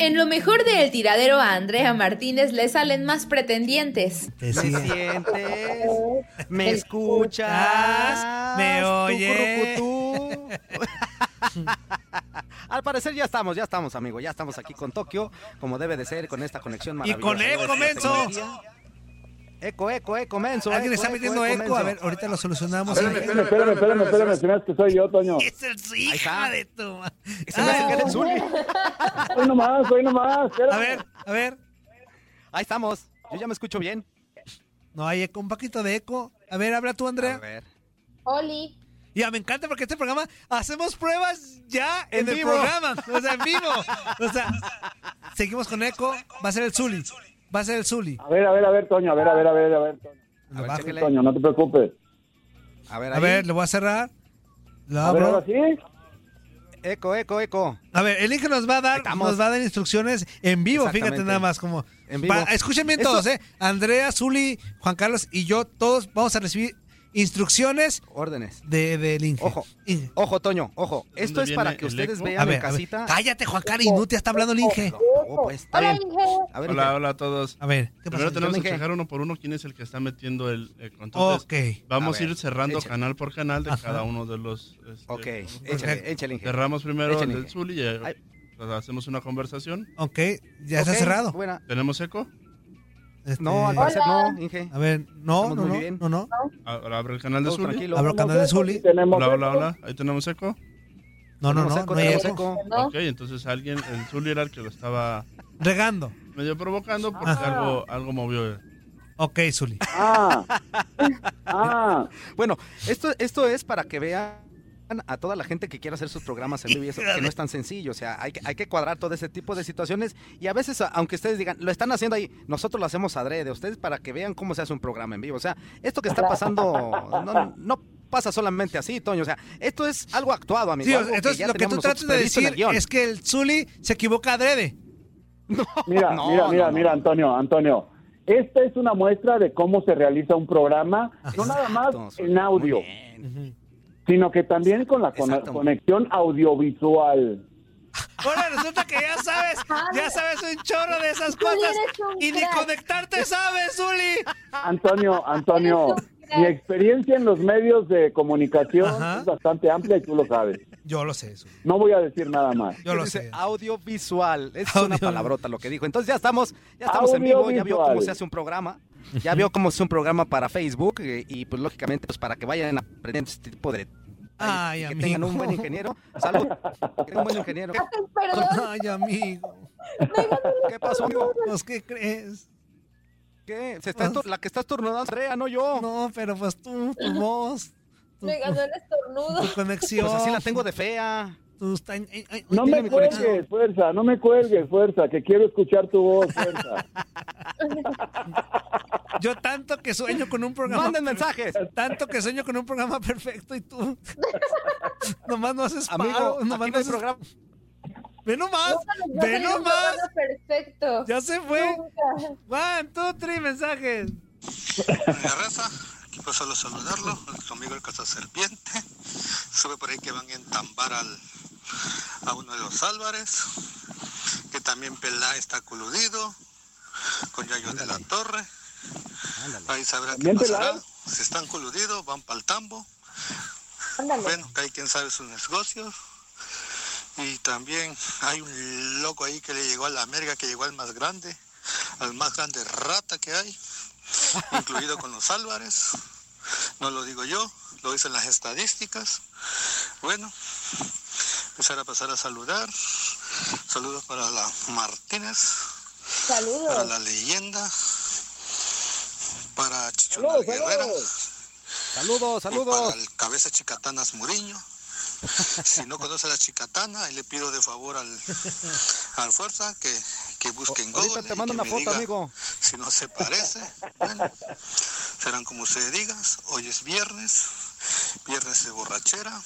En lo mejor del tiradero a Andrea Martínez le salen más pretendientes. ¿Me sientes? ¿Me escuchas? ¿Me oyes? Al parecer ya estamos, ya estamos, amigo. Ya estamos aquí con Tokio, como debe de ser, con esta conexión Y maravillosa. con eco, menso. Eco, eco, eco, menso. Alguien eco, está metiendo eco. menso. A ver, ahorita lo solucionamos. Espérame, espérame, espérame, espérame, espérame, se me hace que soy yo, Toño. Es el sí, hija de tu ma- Se me hace que eres Zuli. Hoy nomás, hoy nomás. espérame. A ver, a ver. Ahí estamos. Yo ya me escucho bien. No hay eco, un poquito de eco. A ver, habla tú, A Andrea. ver. Oli. Ya, me encanta porque este programa hacemos pruebas ya en, En el vivo. programa. O sea, en vivo. O sea, seguimos con eco. Va a ser el Zuli. Va a ser el Zuli. A ver, a ver, a ver, Toño, a ver, a ver, a ver, a ver, Toño. A ver. Toño, no te preocupes. A ver, A ahí. ver, lo voy a cerrar. Lo A ver, abro. ahora sí. Eco, eco, eco. A ver, el Inge nos va a dar, nos va a dar instrucciones en vivo, fíjate nada más como. En vivo. Pa- escuchen bien Esto- todos, ¿eh? Andrea, Zuli, Juan Carlos y yo, todos vamos a recibir instrucciones Órdenes. de, del Inge. Ojo. Inge. Ojo, Toño, ojo. Esto es para que el ustedes vean A en ver, a ver. casita. Cállate, Juan Carlos, inútil, está hablando el Inge. Oh, pues, está bien. A ver, Hola, Inge. hola a todos. A ver, ¿qué Primero pasa? tenemos que checar uno por uno quién es el que está metiendo el. Entonces, Ok. vamos A a, ir cerrando échale. canal por canal de Ajá. cada uno de los. este, Ok, échale, échale, Inge. Cerramos primero Échale, el del. Zuli y eh, Ay. pues, hacemos una conversación. Ok, ya está cerrado. Buena. ¿Tenemos eco? Este, No, al parecer no, Inge. A ver, no, no, muy no, bien. no, no. Ahora abre el canal de Zuli. tranquilos. Abro canal de Zuli. Tenemos Hola, hola, hola. Ahí tenemos eco. No, no, no, eco, no hay tenemos eco. eco. ¿No? Ok, entonces alguien, el Zuli era el que lo estaba Regando. medio provocando porque Ah. algo, algo movió. Ok, Zuli. Ah, ah, Bueno, esto, esto es para que vean a toda la gente que quiera hacer sus programas en vivo y eso, que no es tan sencillo, o sea, hay que, hay que cuadrar todo ese tipo de situaciones y a veces, aunque ustedes digan, lo están haciendo ahí, nosotros lo hacemos adrede, ustedes para que vean cómo se hace un programa en vivo, o sea, esto que está pasando no, no pasa solamente así, Toño, o sea, esto es algo actuado, amigo. Sí, o- algo entonces ya lo que tú tratas de decir es que el Zuli se equivoca adrede. mira, No, mira, no, mira, no. mira, Antonio, Antonio. Esta es una muestra de cómo se realiza un programa, no nada más en audio. Sino que también con la Exacto. conexión audiovisual. Ahora resulta que ya sabes, ya sabes un chorro de esas cosas y ni conectarte sabes, Zuli. Antonio, Antonio, mi experiencia en los medios de comunicación Ajá. es bastante amplia y tú lo sabes. Yo lo sé, Zuli. No voy a decir nada más. Yo lo sé. audiovisual. Es Audio- una palabrota lo que dijo. Entonces ya estamos, ya estamos en vivo, ya vio cómo se hace un programa. Ya vio cómo se hace un programa para Facebook eh, y, pues lógicamente pues para que vayan aprendiendo este tipo de Ay, que amigo. tengan un buen ingeniero. Salud. Un buen ingeniero. Perdón. Ay, amigo. ¿Qué pasó, amigo? Pues, ¿qué crees? ¿Qué? Se está estor- la que está estornudando, Andrea, no yo. No, pero pues tú, tu voz. Me ganó el estornudo. Tu conexión. Pues así la tengo de fea. No me conexión. cuelgues, fuerza, no me cuelgues, fuerza, que quiero escuchar tu voz, fuerza. Yo tanto que sueño con un programa. Manden mensajes. Tanto que sueño con un programa perfecto y tú. nomás no haces Amigo, paro, aquí nomás no no hay haces- programa. Ve nomás, a ve nomás. Perfecto. Ya se fue. Nunca. One, two, three mensajes. Doña Raza, aquí para solo saludarlo, su amigo el Casa Serpiente. Sube por ahí que van a entambar al, a uno de los Álvarez, que también Pelá está coludido, con Yayo de la Torre. Ahí sabrá qué ¿También pasará. Si están coludidos, van para el tambo. Ándale. Bueno, que hay quien sabe sus negocios. Y también hay un loco ahí que le llegó a la América, que llegó al más grande, al más grande rata que hay, incluido con los Álvarez. No lo digo yo, lo dicen las estadísticas. Bueno, empezar a pasar a saludar. Saludos para la Martínez, para Saludos. la leyenda, para Chicho Saludos, Guerrera. saludos. Saludos, Para el cabeza chicatanas Muriño. Si no conoce a la chicatana, ahí le pido de favor al, al fuerza que, que busque en Google. Ahorita te y mando que una me foto, diga amigo. Si no se parece, bueno, serán como usted diga. Hoy es viernes, viernes de borrachera.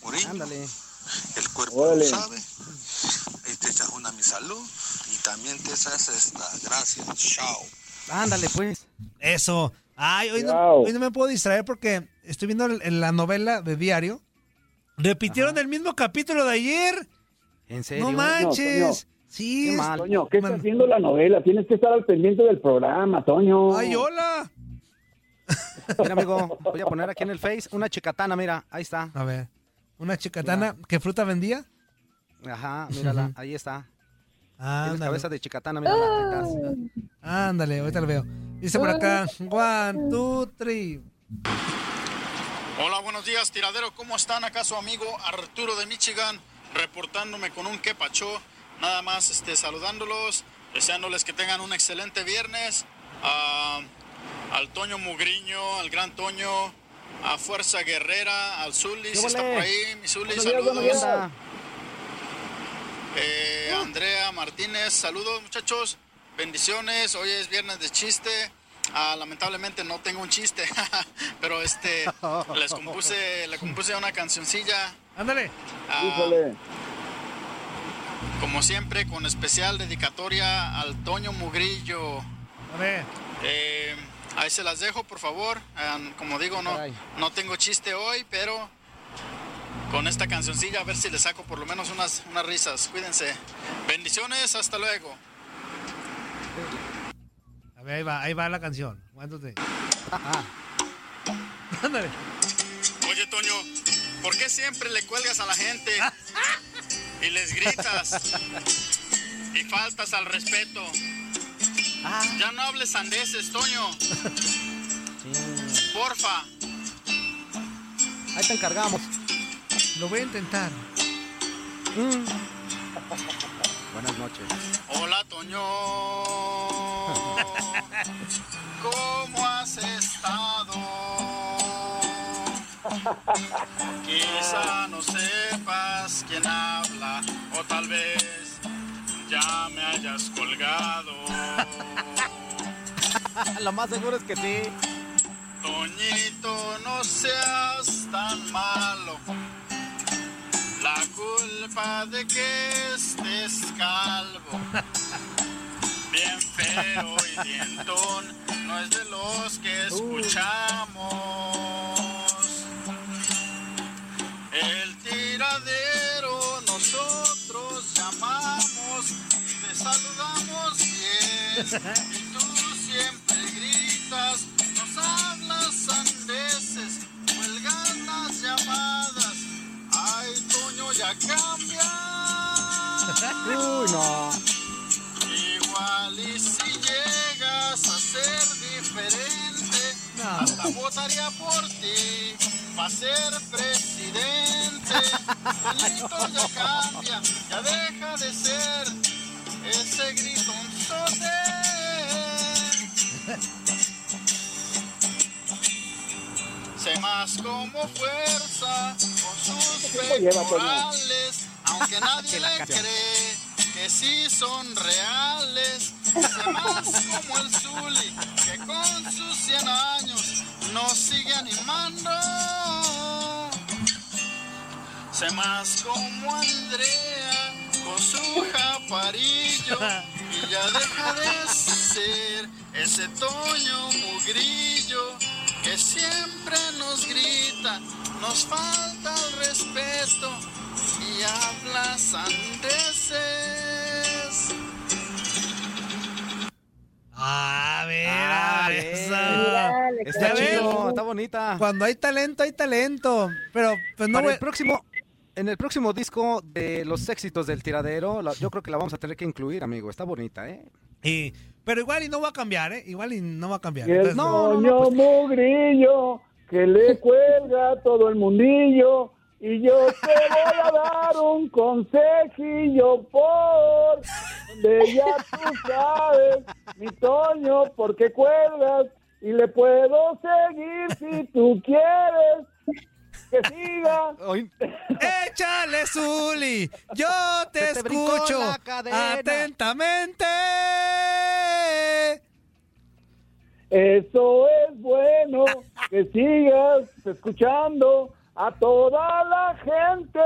Muriño, Ándale. El cuerpo Órale. lo sabe. Ahí te echas una a mi salud y también te echas esta. Gracias, chao. Ándale, pues. Eso. Ay, hoy no, hoy no me puedo distraer porque estoy viendo la novela de diario. Repitieron el mismo capítulo de ayer. ¿En serio? No manches. Toño. Sí. Qué es- mal. Toño, ¿qué Man- está haciendo la novela? Tienes que estar al pendiente del programa, Toño. Ay, hola. Mira, amigo, voy a poner aquí en el Face una chicatana, mira, ahí está. A ver. Una chicatana. ¿Qué fruta vendía? Ajá, mírala, ahí está. Tienes Ándale. cabeza de chicatana, mírala. está. Ándale, ahorita lo veo. Dice por acá. One, two, three. Hola, buenos días, tiradero. ¿Cómo están? Acá su amigo Arturo de Michigan, reportándome con un quepacho. Nada más este, saludándolos, deseándoles que tengan un excelente viernes. Ah, al Toño Mugriño, al Gran Toño, a Fuerza Guerrera, al Zuli, si está por ahí. Mi Zuli, Buenos días, buenos saludos. Eh, Andrea Martínez, saludos muchachos, bendiciones. Hoy es viernes de chiste. Ah, lamentablemente no tengo un chiste, pero este les compuse, le compuse una cancioncilla. Ándale. ah, como siempre, con especial dedicatoria al Toño Mugrillo. A ver. Eh, ahí se las dejo, por favor. Ah, como digo, no, no tengo chiste hoy, pero con esta cancioncilla a ver si le saco por lo menos unas, unas risas. Cuídense. Bendiciones, hasta luego. A ver, ahí va, ahí va la canción. Three. Ándale. Oye, Toño, ¿por qué siempre le cuelgas a la gente y les gritas y faltas al respeto? Ya no hables sandeces, Toño. Porfa. Ahí te encargamos. Lo voy a intentar. Buenas noches. Hola, Toño. ¿Cómo has estado? Quizá no sepas quién habla hayas colgado. Lo más seguro es que sí. Toñito, no seas tan malo. La culpa de que estés calvo, bien feo y dientón, no es de los que escuchamos. El tiradero nosotros llamamos, saludamos bien y tú siempre gritas, nos hablas sandeces, cuelgan las llamadas. Ay, Toño, ya cambia. Uy, no. Igual y si llegas a ser diferente, hasta votaría por ti para ser presidente. Toñito ya cambia, ya deja de ser ese gritonzote. Se Sé más como fuerza con sus pectorales, aunque nadie le cree que sí son reales. Sé más como el Zuli, que con sus 100 años nos sigue animando. Sé más como Andrea con su japarillo y ya deja de ser ese Toño mugrillo que siempre nos grita, nos falta el respeto y habla sandeces. A ver, Ah, a bien. ver, esa. Está chido, está bonita. Cuando hay talento, hay talento. Pero, pues no Para voy- el próximo, en el próximo disco de los éxitos del tiradero, la- yo creo que la vamos a tener que incluir, amigo. Está bonita, ¿eh? Y- pero igual y no va a cambiar, ¿eh? Igual y no va a cambiar. Y el Entonces, Toño pues. Mugrillo que le cuelga a todo el mundillo. Y yo te voy a dar un consejillo por donde ya tú sabes, mi Toño, porque cuelgas y le puedo seguir si tú quieres que siga. Échale, Zuli. Yo te, te escucho cadena. atentamente. Eso es bueno, que sigas escuchando a toda la gente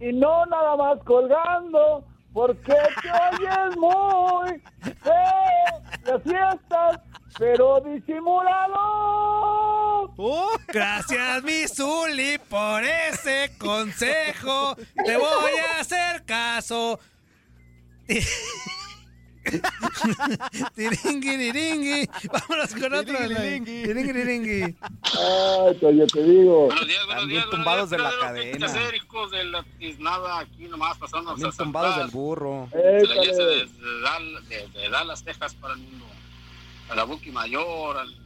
y no nada más colgando, porque te oyes muy feo las fiestas, pero disimulado. Gracias, mi Zuli, por ese consejo. Te voy a hacer caso. Tiringui, Vámonos con otro. Tiringuiriringui. Tiringui. Ay, Toño, te digo. Buenos días, buenos días. buenos tumbados días, de la tiradero. ¿Qué cadena. hacer, hijos de la tiznada? Aquí nomás pasando Bien tumbados del burro. De la de, de de- de Dallas, Texas, para el mundo. A la Buki Mayor, al,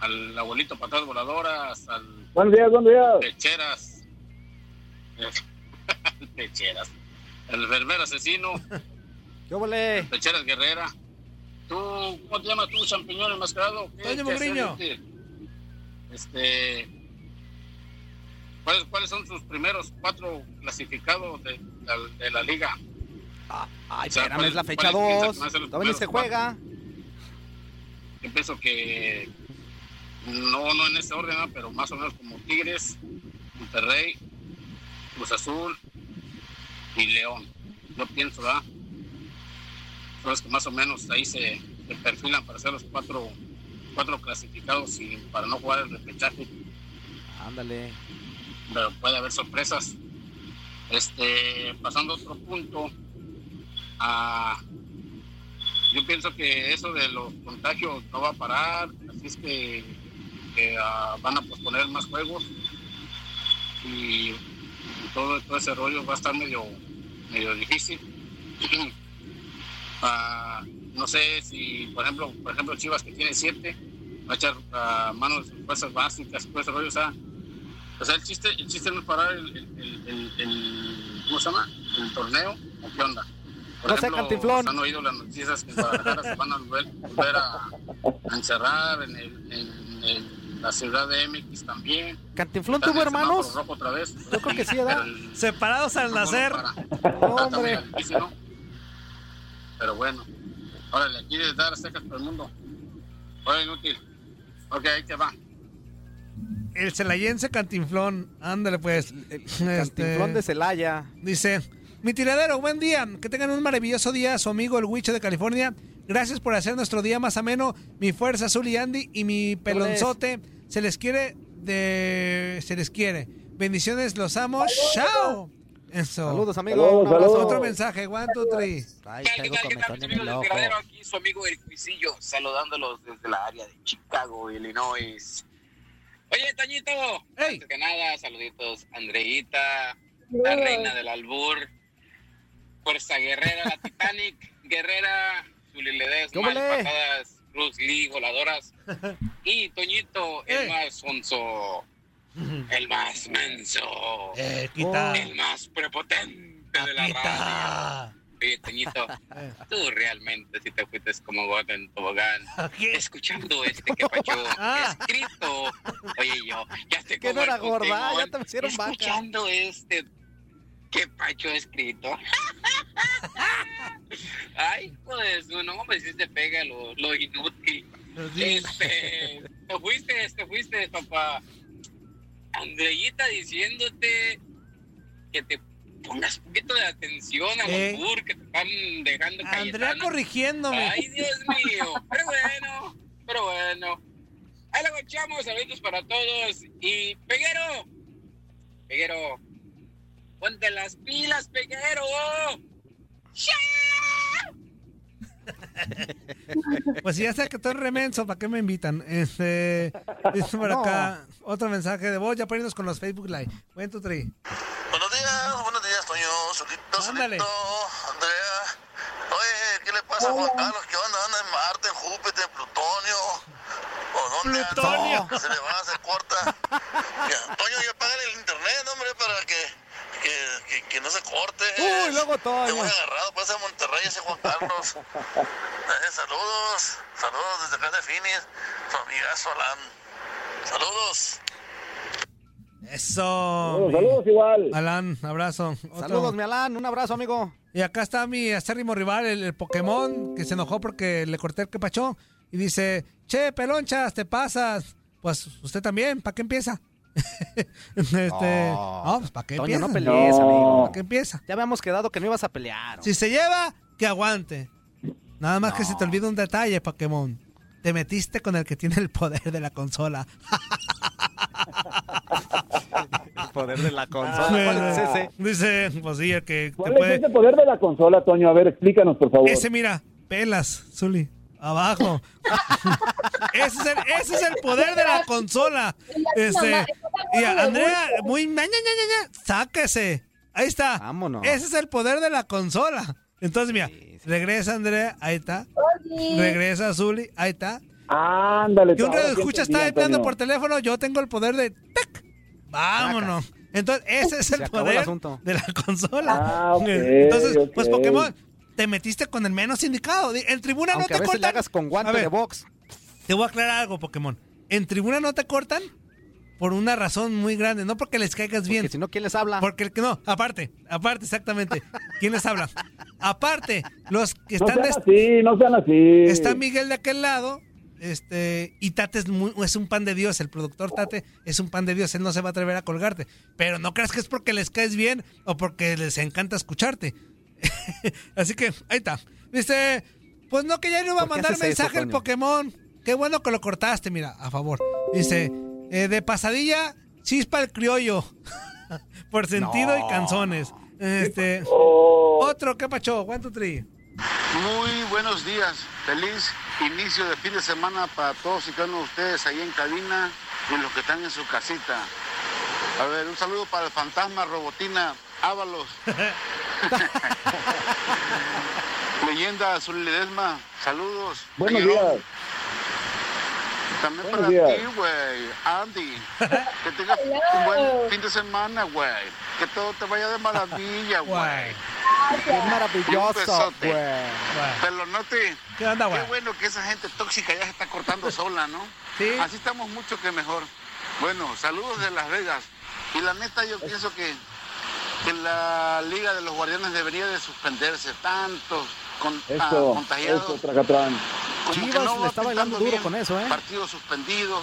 al abuelito Patas Voladoras, al Buenos días, buenos días. Pecheras. Pecheras. El enfermero asesino. ¿Qué vole? Pecheras Guerrera. ¿Tú, cómo te llamas tú, champiñón enmascarado? ¿Qué- Toño Mugriño. este? Este. ¿cuáles, ¿Cuáles son sus primeros cuatro clasificados de, la- de la liga? Ay, O sea, espérame, ¿cuál- es la fecha cuál piensas 2. que van a ser los Todavía ni se juega. Yo pienso que no, no en ese orden, ¿no? pero más o menos como Tigres, Monterrey, Cruz Azul y León. Yo pienso, ¿verdad? Son los que más o menos ahí se, se perfilan para ser los cuatro, cuatro clasificados y para no jugar el repechaje, Ándale. pero puede haber sorpresas. Este, pasando a otro punto, ah, yo pienso que eso de los contagios no va a parar, así es que, que, ah, van a posponer más juegos y todo, todo ese rollo va a estar medio, medio difícil. Ah, no sé si, por ejemplo, por ejemplo Chivas que tiene siete, va a echar ah, mano de fuerzas básicas, todo ese rollo, o sea, o sea, el chiste, el chiste no es parar el- el- ¿cómo se llama? El torneo, ¿o qué onda? Por No sé, ejemplo, Cantinflón. han oído las noticias que en Guadalajara se van a volver, volver a, a encerrar en, el- en el- la ciudad de MX también. ¿Cantinflón tuvo el hermanos? rojo otra vez. Yo creo que sí, ¿verdad? El- Separados al nacer. Hombre. difícil, ¿no? Pero bueno, órale, aquí de dar secas por el mundo. Ahora inútil. Ok, ahí te va. El celayense Cantinflón. Ándale, pues. Cantinflón de Celaya. Dice: Mi tiradero, buen día. Que tengan un maravilloso día. Su amigo el Huicho de California. Gracias por hacer nuestro día más ameno. Mi fuerza azul y Andy y mi pelonzote. Se les quiere de. Se les quiere. Bendiciones, los amo. ¡Chao! Eso. Saludos, amigo. Saludos, Un abrazo. saludos. Otro mensaje. One, two, three. Ay, ¿Qué tal, qué tal, amigos del tiradero? Aquí su amigo el Cuisillo, saludándolos desde la área de Chicago, Illinois. Oye, Tañito, antes que nada, saluditos, Andreita, la reina del albur, Fuerza Guerrera, la Titanic, Guerrera, Zuli Ledesma, ¿Cómo le? patadas, Bruce Lee, voladoras, y Toñito, el más sonso, el más menso, Eh, el más prepotente de la radio. Oye, Toñito, tú realmente si te fuiste como gordo en tobogán. Escuchando este que pacho Ah. escrito. Oye, yo, ya sé Que no era gorda, ya te vaca. Escuchando este que pacho escrito. Ay, pues, no, hombre, si te pega lo, lo inútil. Este, te fuiste, te fuiste, papá. Andreita diciéndote que te pongas un poquito de atención a Eh. los bur que te están dejando Andrea corrigiéndome. Ay, Dios mío. Pero bueno, pero bueno. Ahí la echamos, saludos para todos. Y Peguero, Peguero, ponte las pilas, Peguero. Pues si ya sé que tú eres remenso, ¿para qué me invitan? Este, dice por No. acá, otro mensaje de voz, ya poniéndonos con los Facebook Live. One, two, three. Buenos días, buenos días, Toño, solito, Ándale. solito, Andrea. Oye, ¿qué le pasa a Juan Carlos? ¿Qué onda? ¿Anda en Marte, en Júpiter, en Plutonio? ¿O dónde anda? Plutonio. Se le va, se corta. Ya, Toño, ya pagan el internet, hombre, para que, que, que, que no se corte. Uy, luego Toño. Te muy agarrado, pasa de Monterrey ese Juan Carlos. Eh, saludos, saludos desde acá de Finis, su amigazo Alan. Saludos. Eso. Saludos, saludos igual. Alan, abrazo. Otro. Saludos, mi Alan. Un abrazo, amigo. Y acá está mi acérrimo rival, el, el Pokémon, que se enojó porque le corté el quepachó. Y dice, che, pelonchas, te pasas. Pues usted también, ¿para qué empieza? este, no, pues ¿para qué Toño, empieza? no pelees, amigo. ¿Para qué empieza? Ya habíamos quedado que no ibas a pelear. Si se lleva, que aguante. Nada más que se te olvida un detalle, Pokémon. Te metiste con el que tiene el poder de la consola. El poder de la consola. ¿Cuál es ese? Dice, pues sí, el que te ¿Cuál es puede... ese poder de la consola, Toño? A ver, explícanos, por favor. Ese, mira, pelas, Zuli. Abajo. ese, es el, ese es el poder de la consola. Este, y Andrea, muy. ña, ña, ña, ña, ña, sáquese. Ahí está. Vámonos. Ese es el poder de la consola. Entonces, mira, regresa Andrea, ahí está. Regresa Zuli, ahí está. Ándale. Que un radio escucha está hablando por teléfono, yo tengo el poder de ¡tac! Vámonos. Entonces, ese es el poder de la consola. Ah, ok, Entonces, pues Pokémon, te metiste con el menos indicado. Di- En tribuna Aunque no a te veces le cortan. hagas con guante A ver, de box. Te voy a aclarar algo, Pokémon. En tribuna no te cortan por una razón muy grande, no porque les caigas bien. Porque si no, ¿quién les habla? Porque el que no, aparte, aparte, exactamente. ¿Quién les habla? Aparte, los que No están sean de, así, no sean así. Está Miguel de aquel lado. Este, y Tate es, muy- es un pan de Dios. El productor Tate es un pan de Dios. Él no se va a atrever a colgarte. Pero no creas que es porque les caes bien o porque les encanta escucharte. Así que ahí está. Dice, pues no, que ya no iba a ¿Por qué mandar haces eso, mensaje el? Pokémon. Qué bueno que lo cortaste, mira, a favor. Dice, eh, de pasadilla, chispa el criollo. Por sentido y canzones. Este, Oh. otro, ¿qué pacho? One, two, three. Muy buenos días, feliz inicio de fin de semana para todos y cada uno de ustedes ahí en cabina y los que están en su casita. A ver, un saludo para el fantasma Robotina Ábalos. Leyenda Azul Ledesma, saludos. Buenos días. También Buenos para días. ti, güey, Andy. Que tengas un buen fin de semana, güey. Que todo te vaya de maravilla, güey. Qué maravilloso, besote. güey. Pelonote. ¿Qué onda, Qué bueno que esa gente tóxica ya se está cortando sola, ¿no? Sí. Así estamos mucho que mejor. Bueno, saludos de Las Vegas. Y la neta yo pienso que, que la Liga de los Guardianes debería de suspenderse. Tantos con, ah, Eso, contagiados. Tracatrán. Como que no le está bailando duro bien. con eso, ¿eh? Partidos suspendidos,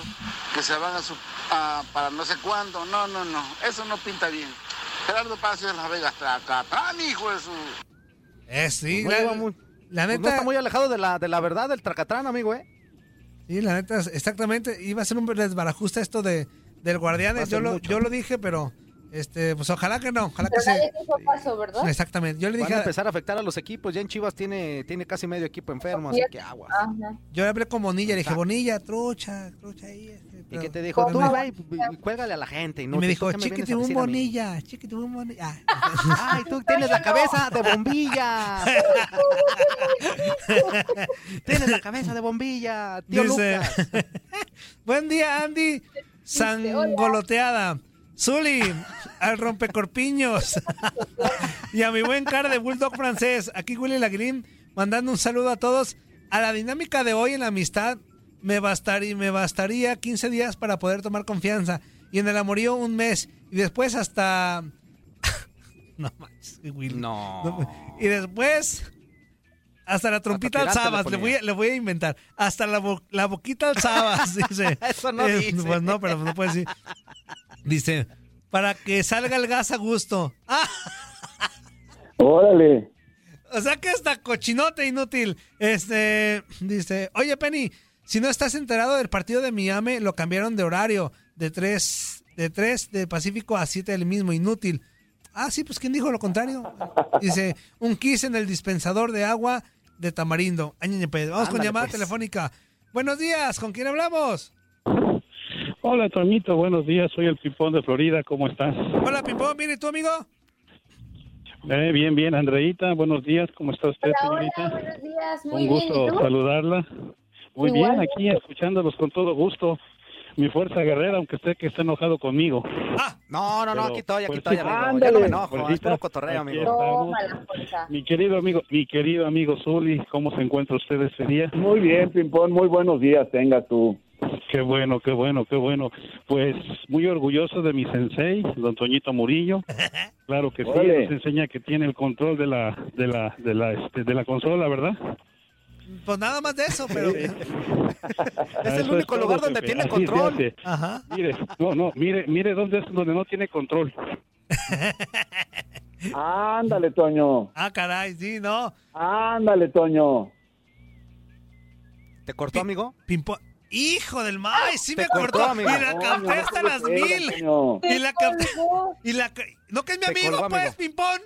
que se van a, su- a- para no sé cuándo. No, no, no. Eso no pinta bien. Gerardo Palacio de Las Vegas, Tracatrán, hijo de su... Eh, sí, No la, muy- la Pues no neta. está muy alejado de la, de la verdad del tracatrán, amigo, ¿eh? Sí, la neta, exactamente. Iba a ser un desbarajuste esto de, del Guardianes. Yo lo, mucho. yo lo dije, pero este, pues ojalá que no. Ojalá que nadie se. Exactamente. Yo le Van dije. a empezar a afectar a los equipos. Ya en Chivas tiene, tiene casi medio equipo enfermo, así que aguas. Ajá. Yo le hablé con Bonilla, le dije. Bonilla, trucha, trucha ahí. este, Y que te dijo, tú pero- ve y, y cuélgale a la gente. Y, Y no, me ¿tú dijo, qué chiquitibum decir a mí?" Bonilla, chiquitibum Bonilla. Ah. Ay, tú tienes la cabeza de bombilla. tienes la cabeza de bombilla, tío Dice, Lucas. buen día, Andy. Sangoloteada. Zuli, al rompecorpiños. y a mi buen cara de Bulldog francés. Aquí Willy Lagrim mandando un saludo a todos. A la dinámica de hoy en la amistad me bastaría, me bastaría 15 días para poder tomar confianza. Y en el amorío un mes. Y después hasta... no manches, Willy. No. Y después... Hasta la trompita le alzabas, le, voy a, le voy a inventar. Hasta la, bo- la boquita alzabas, dice. Eso no Eh, dice. Pues no, pero no puede decir. Dice, para que salga el gas a gusto. Ah, Órale. o sea que hasta cochinote inútil. Este, dice, oye Penny, si no estás enterado del partido de Miami, lo cambiaron de horario, de 3 de, 3 de Pacífico a 7 del mismo, inútil. Ah, sí, pues ¿quién dijo lo contrario? Dice, un kiss en el dispensador de agua de tamarindo. Vamos con llamada pues. telefónica. Buenos días, ¿con quién hablamos? Hola, Toñito, buenos días. Soy el Pipón de Florida. ¿Cómo estás? Hola, Pimpón, mire, ¿tú, amigo? Eh, bien, bien, Andreita. Buenos días. ¿Cómo está usted, señorita? buenos días, muy Un bien. gusto ¿Y tú? saludarla. Muy Igual. bien, aquí escuchándolos con todo gusto. Mi fuerza guerrera, aunque usted que está enojado conmigo. No, no, no, Pero, aquí estoy, aquí pues, estoy, amigo. ándale. Ya no me enojo, Fuercita, es puro cotorreo, amigo. estamos. Mi querido amigo, mi querido amigo Zuli, ¿cómo se encuentra usted este día? Muy bien, Pimpón, muy buenos días, tenga tú. Qué bueno, qué bueno, qué bueno. Pues muy orgulloso de mi sensei, don Toñito Murillo. Claro que sí, Órale. nos enseña que tiene el control de la de la de la este, de la consola, ¿verdad? Pues nada más de eso, pero... Es Ah, el eso único todo, lugar donde jefe. tiene Así control. Ajá. Mire, no, no, mire, mire dónde es donde no tiene control. Ándale, Toño. Ah, caray, sí, no. Ándale, Toño. ¿Te cortó, amigo? Hijo del maíz, sí Te me amigo. Y la capté hasta te las mil. Y la capté. Y la. No, que es mi Te amigo, pues. Pimpón.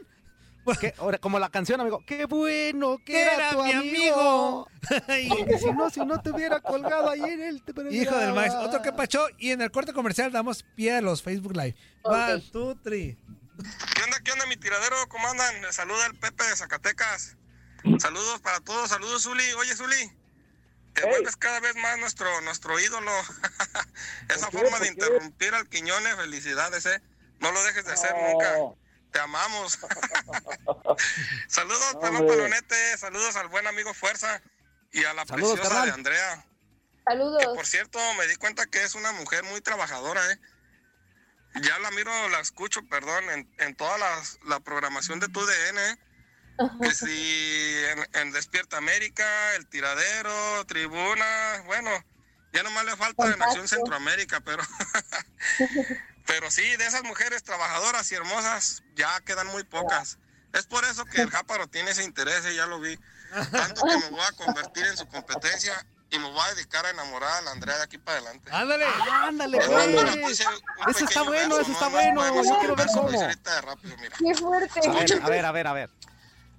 ¿Qué? Ahora, como la canción, amigo. Qué bueno que era, era tu mi amigo. amigo. Porque si no, si no te hubiera colgado ahí en el... Hijo del maíz. Otro que pachó. Y en el corte comercial damos pie a los Facebook Live. One, two, three. ¿Qué onda, qué onda, mi tiradero? ¿Cómo andan? Les saluda el Pepe de Zacatecas. Saludos para todos, saludos, Zuli. Oye, Zuli, te vuelves cada vez más nuestro, nuestro ídolo. Esa forma de interrumpir al Quiñones, felicidades, ¿eh? No lo dejes de hacer nunca. Te amamos. saludos, Pelón. Pelonete. Saludos al buen amigo Fuerza y a la Saludos, preciosa carnal. de Andrea. Saludos. Que por cierto, me di cuenta que es una mujer muy trabajadora, ¿eh? Ya la miro, la escucho, perdón, en, en toda la, la programación de tu DN, ¿eh? Que si en, en Despierta América, El Tiradero, Tribuna, bueno, ya nomás le falta en Acción Centroamérica, pero... pero sí, de esas mujeres trabajadoras y hermosas ya quedan muy pocas. Es por eso que el Jáparo tiene ese interés, y ya lo vi. Tanto que me voy a convertir en su competencia y me voy a dedicar a enamorar a la Andrea de aquí para adelante. Ándale. Ándale, pues. noticia, un Eso está bueno, eso está no, no bueno. Yo quiero ver cómo. Rápido, mira. Qué fuerte. A ver, a ver, a ver, a ver.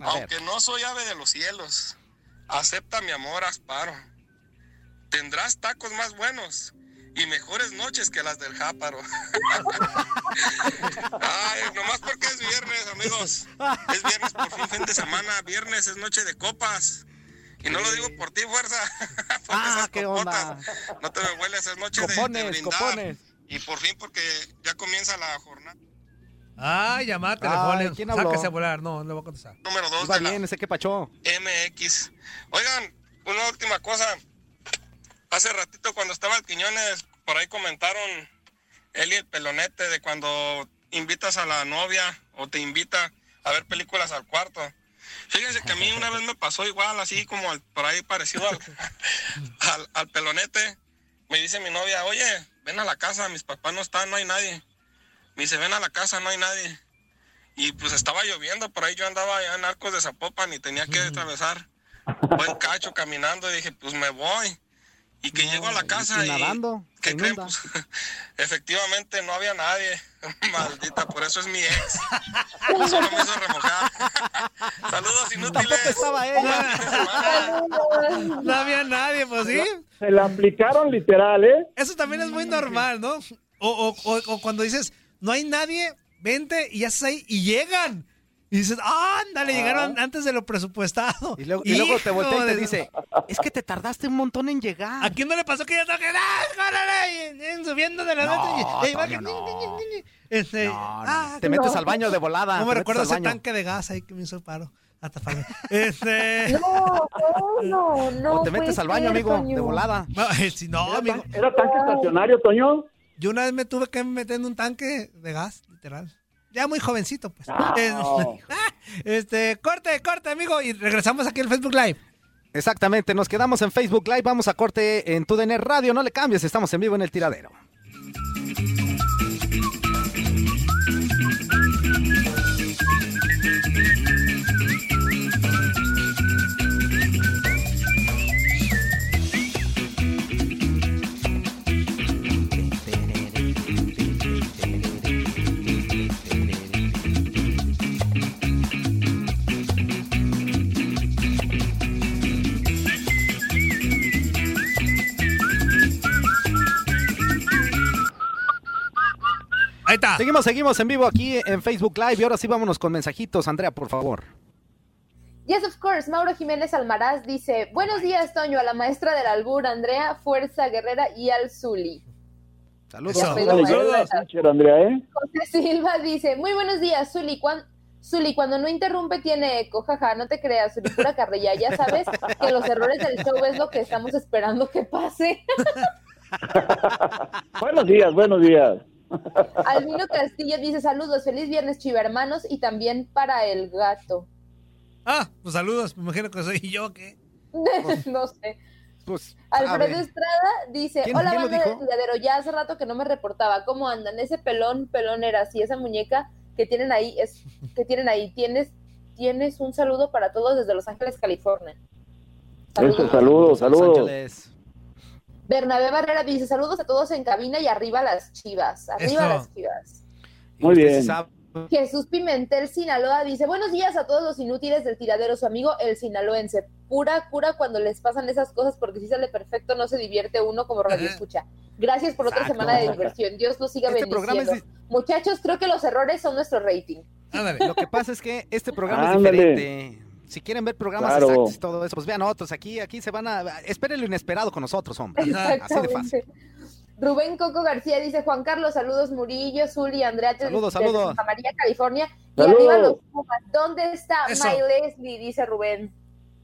Aunque no soy ave de los cielos, acepta mi amor, asparo. Tendrás tacos más buenos y mejores noches que las del Jáparo. Ay, nomás porque es viernes, amigos. Es viernes por fin, fin de semana. Viernes es noche de copas. Y no lo digo por ti, fuerza. Porque Ah, esas qué onda. No te me hueles, es noche de- de, Copones, brindar. copones. Y por fin porque ya comienza la jornada Ah, llamada Ay, telefónica. ¿quién habló? Sáquese a volar. No, le voy a contestar. número 2 Iba de la bien, ese que pachó. MX. Oigan, una última cosa. Hace ratito cuando estaba el Quiñones, por ahí comentaron él y el pelonete de cuando invitas a la novia o te invita a ver películas al cuarto. Fíjense que a mí una vez me pasó igual, así como al- por ahí parecido al, al, al pelonete. Me dice mi novia, oye, ven a la casa, mis papás no están, no hay nadie. Me dice, ven a la casa, no hay nadie. Y pues estaba lloviendo, por ahí yo andaba allá en Arcos de Zapopan y tenía que atravesar buen cacho caminando y dije, pues me voy. Y que llego a la casa y nadando, ¿Qué creen? Pues, efectivamente no había nadie. Maldita, por eso es mi ex. Solo me hizo remojar. Saludos inútiles. Tampoco estaba ella. No había nadie, pues sí. Se la aplicaron literal, ¿eh? Eso también es muy normal, ¿no? O, o- o- o cuando dices, no hay nadie, vente y ya estás ahí y llegan. Y dices, ándale, llegaron antes de lo presupuestado. Y luego, y luego te voltea y te dice, es que te tardaste un montón en llegar. ¿A quién no le pasó que ya ¡ah, y Subiendo de la No, nota y- y va Toño, que- no. Este, No, no, ah, te metes no. al baño de volada. No me recuerdo ese baño. tanque de gas ahí que me hizo paro. Este. No, no, no. O te metes al baño, ser, amigo, Toño. de volada. No, si no, amigo. ¿Era tanque estacionario, Toño? Yo una vez me tuve que meter en un tanque de gas, literal. Ya muy jovencito, pues. Ah, Eh, Este, corte, corte, amigo. Y regresamos aquí al Facebook Live. Exactamente, nos quedamos en Facebook Live, vamos a corte en TUDN Radio, no le cambies, estamos en vivo en el tiradero. Ahí está. Seguimos, seguimos en vivo aquí en Facebook Live y ahora sí vámonos con mensajitos, Andrea, por favor. Yes, of course. Mauro Jiménez Almaraz dice: Buenos días, Toño, a la maestra del albur, Andrea, Fuerza Guerrera y al Zuli. Saludos. Teacher, Andrea, ¿eh? José Silva dice: Muy buenos días, Zuli. cuan- Zuli, cuando no interrumpe tiene eco, jaja, no te creas, Zuli, pura carrilla. Ya sabes que los errores del show es lo que estamos esperando que pase. Buenos días, buenos días. Albino Castillo dice: Saludos, feliz viernes, chiva hermanos, y también para el gato. Ah, pues saludos. Me imagino que soy yo, ¿qué? no sé. Pues, Alfredo. Estrada dice, ¿Quién- hola quién banda del dijo? tiradero, ya hace rato que no me reportaba, ¿cómo andan? Ese pelón, pelón era así, esa muñeca que tienen ahí, es, que tienen ahí, tienes, tienes un saludo para todos desde Los Ángeles, California. Eso, saludos, Los saludos. Bernabé Barrera dice, saludos a todos en cabina y arriba las chivas, arriba Eso. las chivas. Muy bien. Jesús Pimentel Sinaloa dice, buenos días a todos los inútiles del tiradero, su amigo el sinaloense. Pura cura cuando les pasan esas cosas porque si sale perfecto no se divierte uno como radio escucha. Gracias por otra Exacto. semana de diversión. Dios los siga Este bendiciendo. es Muchachos, creo que los errores son nuestro rating. Ándale. Lo que pasa es que este programa Ándale. es diferente. Si quieren ver programas Claro. exactos y todo eso, pues vean otros. Aquí, aquí se van a. Esperen lo inesperado con nosotros, hombre. Así de fácil. Exactamente. Rubén Coco García dice, Juan Carlos, saludos Murillo, Zuli, Andrea, Saludos, saludos. Santa María, California. Y Saludos. arriba los Pumas. ¿Dónde está Eso. My Leslie? Dice Rubén.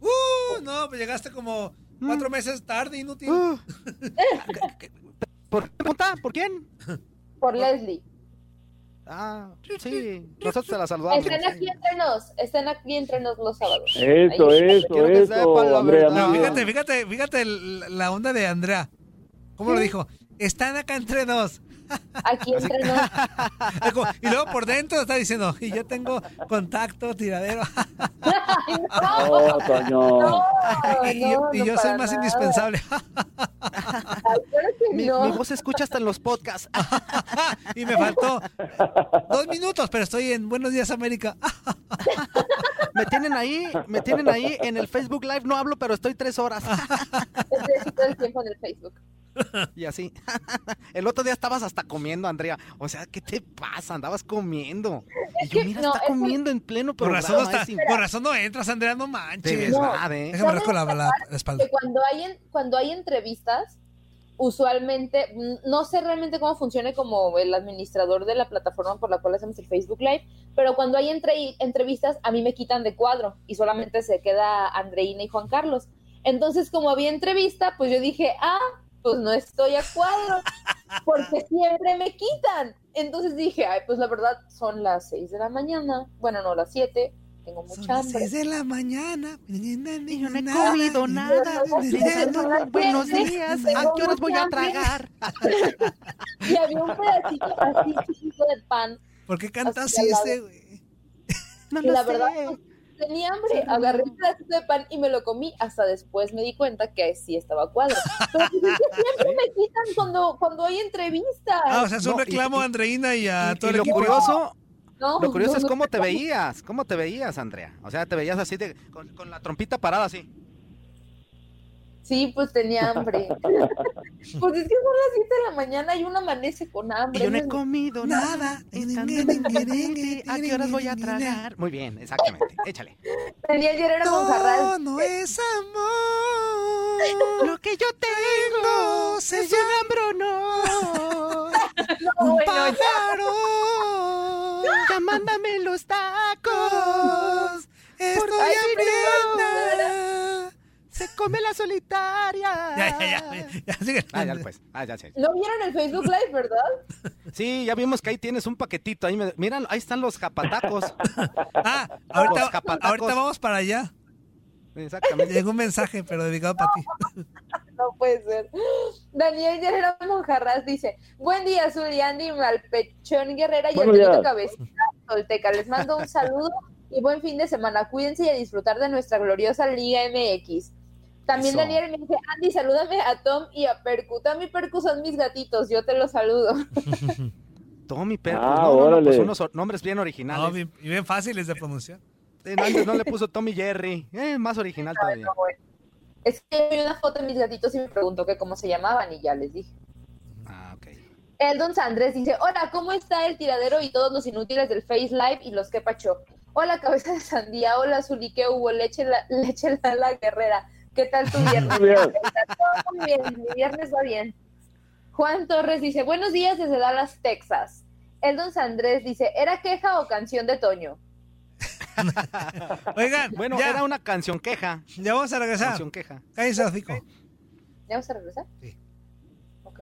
Uh, no, pues llegaste como cuatro meses tarde, inútil. Uh. ¿Por qué pregunta? ¿Por quién? Por Leslie. Ah, sí. Nosotros te la saludamos. Estén aquí entre nos, estén aquí entre nos los sábados. Eso, Ahí. eso, Quiero eso, Andrea. No, fíjate, fíjate, fíjate la onda de Andrea. ¿Cómo lo dijo? Están acá entre dos. Aquí entre nos. Y luego por dentro está diciendo, y yo tengo contacto, tiradero. Ay, No, no, Toño. no, y yo, no, y no yo soy más nada. indispensable. Ay, claro que Mi, voz se escucha hasta en los podcasts. y me faltó dos minutos, pero estoy en Buenos Días América. Me tienen ahí, me tienen ahí en el Facebook Live. No hablo, pero estoy tres horas. Todo el tiempo en el Facebook. Y así. El otro día estabas hasta comiendo, Andrea. O sea, ¿qué te pasa? Andabas comiendo. Y yo, mira, no, está es- comiendo en pleno Por programa. razón, no está- por razón no entras, Andrea, no manches. Verdad, ¿eh? Déjame rasco la, la- la espalda. Que cuando hay, en- cuando hay entrevistas, usualmente, no sé realmente cómo funcione como el administrador de la plataforma por la cual hacemos el Facebook Live, pero cuando hay entre- entrevistas, a mí me quitan de cuadro y solamente se queda Andreina y Juan Carlos. Entonces, como había entrevista, pues yo dije, ah, pues no estoy a cuadro, porque siempre me quitan. Entonces dije, ay, pues la verdad son las 6 de la mañana, bueno, no, las 7, tengo Son mucha las hambre. seis de la mañana. Yo no he comido nada. Buenos días. ¿A qué horas voy a tragar? Y había un pedacito así chiquito de pan. ¿Por qué cantas Así ese, güey? No lo la sé. verdad, pues, tenía hambre. Agarré un pedacito de pan y me lo comí. Hasta después me di cuenta que sí estaba cuadro. Pero siempre me quitan cuando, cuando hay entrevistas. Ah, o sea, es un No, reclamo y- a Andreina y a Y, todo y el lo equipo. curioso, No, lo curioso no, es no, cómo te no. veías, cómo te veías, Andrea. O sea, te veías así de, con, con la trompita parada así. Sí, pues tenía hambre. pues es que son las 7 de la mañana y uno amanece con hambre. Y yo no he comido nada. ¿A qué horas voy a tragar? Muy bien, exactamente. Échale. Tenía ayer era Monjarral. No es amor. Lo que yo tengo se es un. No, un bueno, pájaro. Ya mándame los tacos. Estoy hambrienta. Come la solitaria. Ya, ya, ya. Ya, sigue. Ah, ya pues. Ah, ya sé. ¿No vieron el Facebook Live, verdad? Sí, ya vimos que ahí tienes un paquetito. Ahí me- Miran, ahí están los japatacos. Ah, Los ahorita, japatacos. ahorita vamos para allá. Exactamente. Llegó un mensaje, pero dedicado para ti. No puede ser. Daniel Guerrero Monjarras dice: Buen día, Zuli, Andy, Malpechón Guerrera y días. Cabecita Tolteca. Les mando un saludo y buen fin de semana. Cuídense y a disfrutar de nuestra gloriosa Liga MX. También Eso. Daniel me dice: Andy, salúdame a Tom y a Percu. Tom y Percu son mis gatitos, yo te los saludo. Tommy Percus. Ah, no, no, no, pues unos nombres bien No, originales. bien, y bien fáciles de pronunciar. Eh, no, antes no le puso Tommy Jerry. Eh, más original todavía. Bueno. Es que vi una foto de mis gatitos y me preguntó que cómo se llamaban y ya les dije. Ah, ok. El Don Sandrés dice, hola, ¿cómo está el tiradero y todos los inútiles del Face Live y los que pacho? Hola, cabeza de sandía, hola, Zuli, ¿qué hubo? Leche la, leche la, la guerrera. ¿Qué tal tu viernes? Muy bien. Está todo muy bien, mi viernes va bien. Juan Torres dice, buenos días desde Dallas, Texas. El Don Sandrés dice, ¿era queja o canción de Toño? Oigan, Bueno, ya, era una canción queja. ya vamos a regresar. Canción queja. Hocico. ¿Ya vamos a regresar?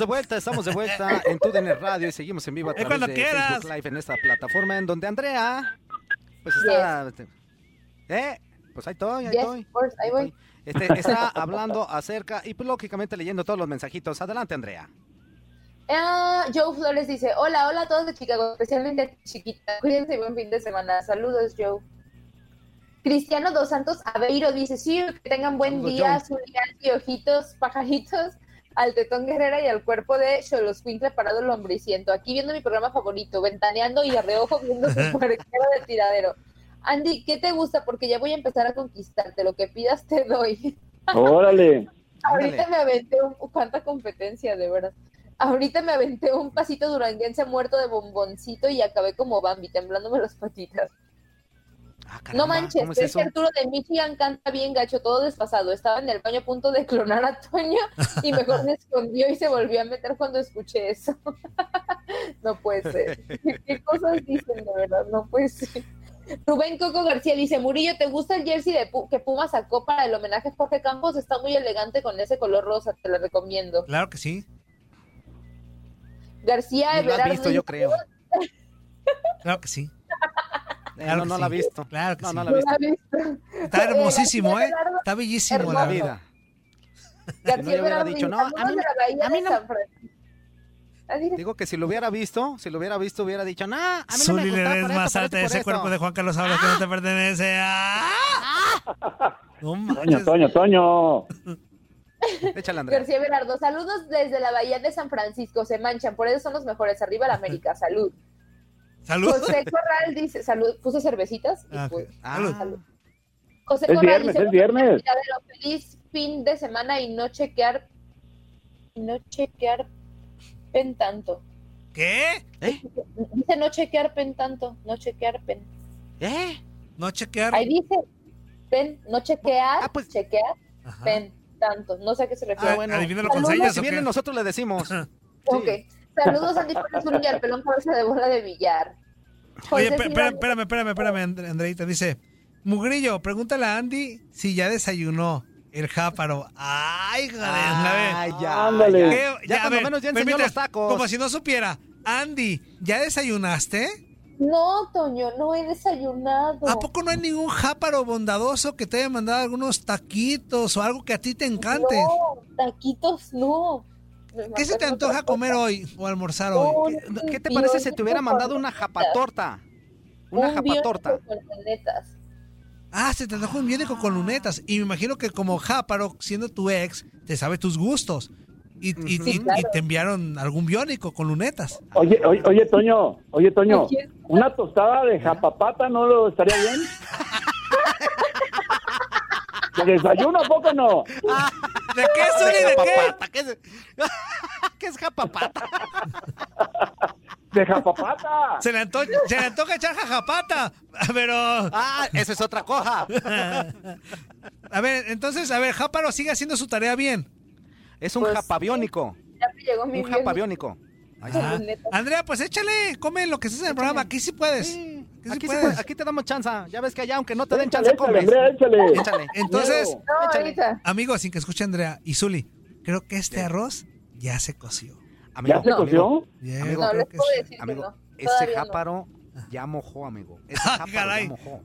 De vuelta, estamos de vuelta en TUDN Radio y seguimos en vivo a través cuando de quieras. Facebook Live en esta plataforma en donde Andrea pues está eh pues ahí estoy, ahí Yes, estoy. course, ahí voy. Este, está hablando acerca y pues lógicamente leyendo todos los mensajitos. Adelante, Andrea. Ah, Joe Flores dice, hola, hola a todos de Chicago, especialmente chiquita. Cuídense y buen fin de semana. Saludos, Joe. Cristiano Dos Santos Aveiro dice, sí, que tengan buen Saludos, día, Joe. Y ojitos, pajaritos, al tetón guerrera y al cuerpo de Xoloscuincle parado lombriciento. Aquí viendo mi programa favorito, ventaneando y a reojo viendo su puerquero de tiradero. Andy, ¿qué te gusta? Porque ya voy a empezar a conquistarte. Lo que pidas te doy. Órale. Ahorita me aventé un... ¿Cuánta competencia, de verdad? Ahorita me aventé un pasito duranguense muerto de bomboncito y acabé como Bambi, temblándome las patitas. No manches, Ah, ¿cómo es es eso? que Arturo de Michigan canta bien gacho, todo desfasado. Estaba en el baño a punto de clonar a Toño y mejor me escondió y se volvió a meter cuando escuché eso. no puede ser. ¿Qué cosas dicen, de verdad? No puede ser. Rubén Coco García dice, Murillo, ¿te gusta el jersey de Pu- que Puma sacó para el homenaje a Jorge Campos? Está muy elegante con ese color rosa, te lo recomiendo. Claro que sí. García Ni lo has Everardo visto, yo creo. Claro que sí. Eh, Claro no, que no sí. la ha visto. Claro que no, sí. no la ha visto. Está hermosísimo, ¿eh? Está bellísimo, La la vida. Si no, yo hubiera dicho, no, a mí "Saludos de la Bahía a mí no- San Francisco". Ah. Digo que si lo hubiera visto, si lo hubiera visto, hubiera dicho, no, a mí no me por más esto, por alta esto, de por ese esto". cuerpo de Juan Carlos Ábalos que no te pertenece. ¡Ah! No Toño, manches. Toño, Toño. Échale, Andrea. García Everardo, saludos desde la Bahía de San Francisco, se manchan, por eso son los mejores, arriba la América, salud. Salud. José Corral dice, salud, puso cervecitas. y Ah, pues, Ah, Salud. José Es Corral viernes, dice, es viernes. "Tiradero, feliz fin de semana y no chequear, no chequear pen tanto. ¿Qué? Dice no chequear pen tanto, no chequear pen. ¿Eh? No chequear. Ahí dice, pen, no chequear, chequear, pen, tanto. No sé a qué se refiere. Ah, bueno. adivínalo con Saludos. señas, Si viene, nosotros le decimos. Ok. Saludos, Andy Pérez y al pelón cabeza de bola de billar. Oye, espérame, espérame, espérame, espérame, And- Andreita. Dice, Mugrillo, pregúntale a Andy si ya desayunó el jáparo. Ay, joder, Ay, ya, Ándale. ya. ¿Qué? Ya cuando menos ya enseñó permite, los tacos. Como si no supiera. Andy, ¿ya desayunaste? No, Toño, no he desayunado. ¿A poco no hay ningún jáparo bondadoso que te haya mandado algunos taquitos o algo que a ti te encante? No, taquitos no. ¿Qué se te antoja comer hoy o almorzar hoy? ¿Qué te parece si te hubiera mandado una japatorta? Una Un japatorta. con lunetas. Ah, se te antoja un biónico con lunetas. Y me imagino que como jáparo, siendo tu ex, te sabe tus gustos. Y, y- Sí, y- claro. y te enviaron algún biónico con lunetas. Oye, oye, oye, Toño, oye, Toño, una tostada de japapata no lo estaría bien. ¿De desayuno a poco no? ¿De qué, Zuli? ¿De qué? Japapata, ¿Qué es, ¿Qué es japapata? De japapata. Se le, anto- se le antoja echar jajapata. Pero. Ah, esa es otra cosa. A ver, entonces, a ver, Jáparo sigue haciendo su tarea bien. Es un Pues, japabiónico. Ya me llegó mi Un biónico japabiónico. Ahí está. lunetas. Andrea, pues échale, come lo que estés en el programa. Aquí sí puedes. Sí, sí Aquí, sí puedes. puede- aquí te damos chance. Ya ves que allá, aunque no te den Échale, chance, échale, comes. Andrea, échale. Échale. Entonces. No, amigos, sin que escuche Andrea y Zuli, creo que este arroz ya se coció. Amigo, ¿Ya se coció? Yeah, Amigo, No, creo que decir que Amigo, no. ese jáparo ya mojó, amigo. Ese Ah, jáparo caray. ya mojó.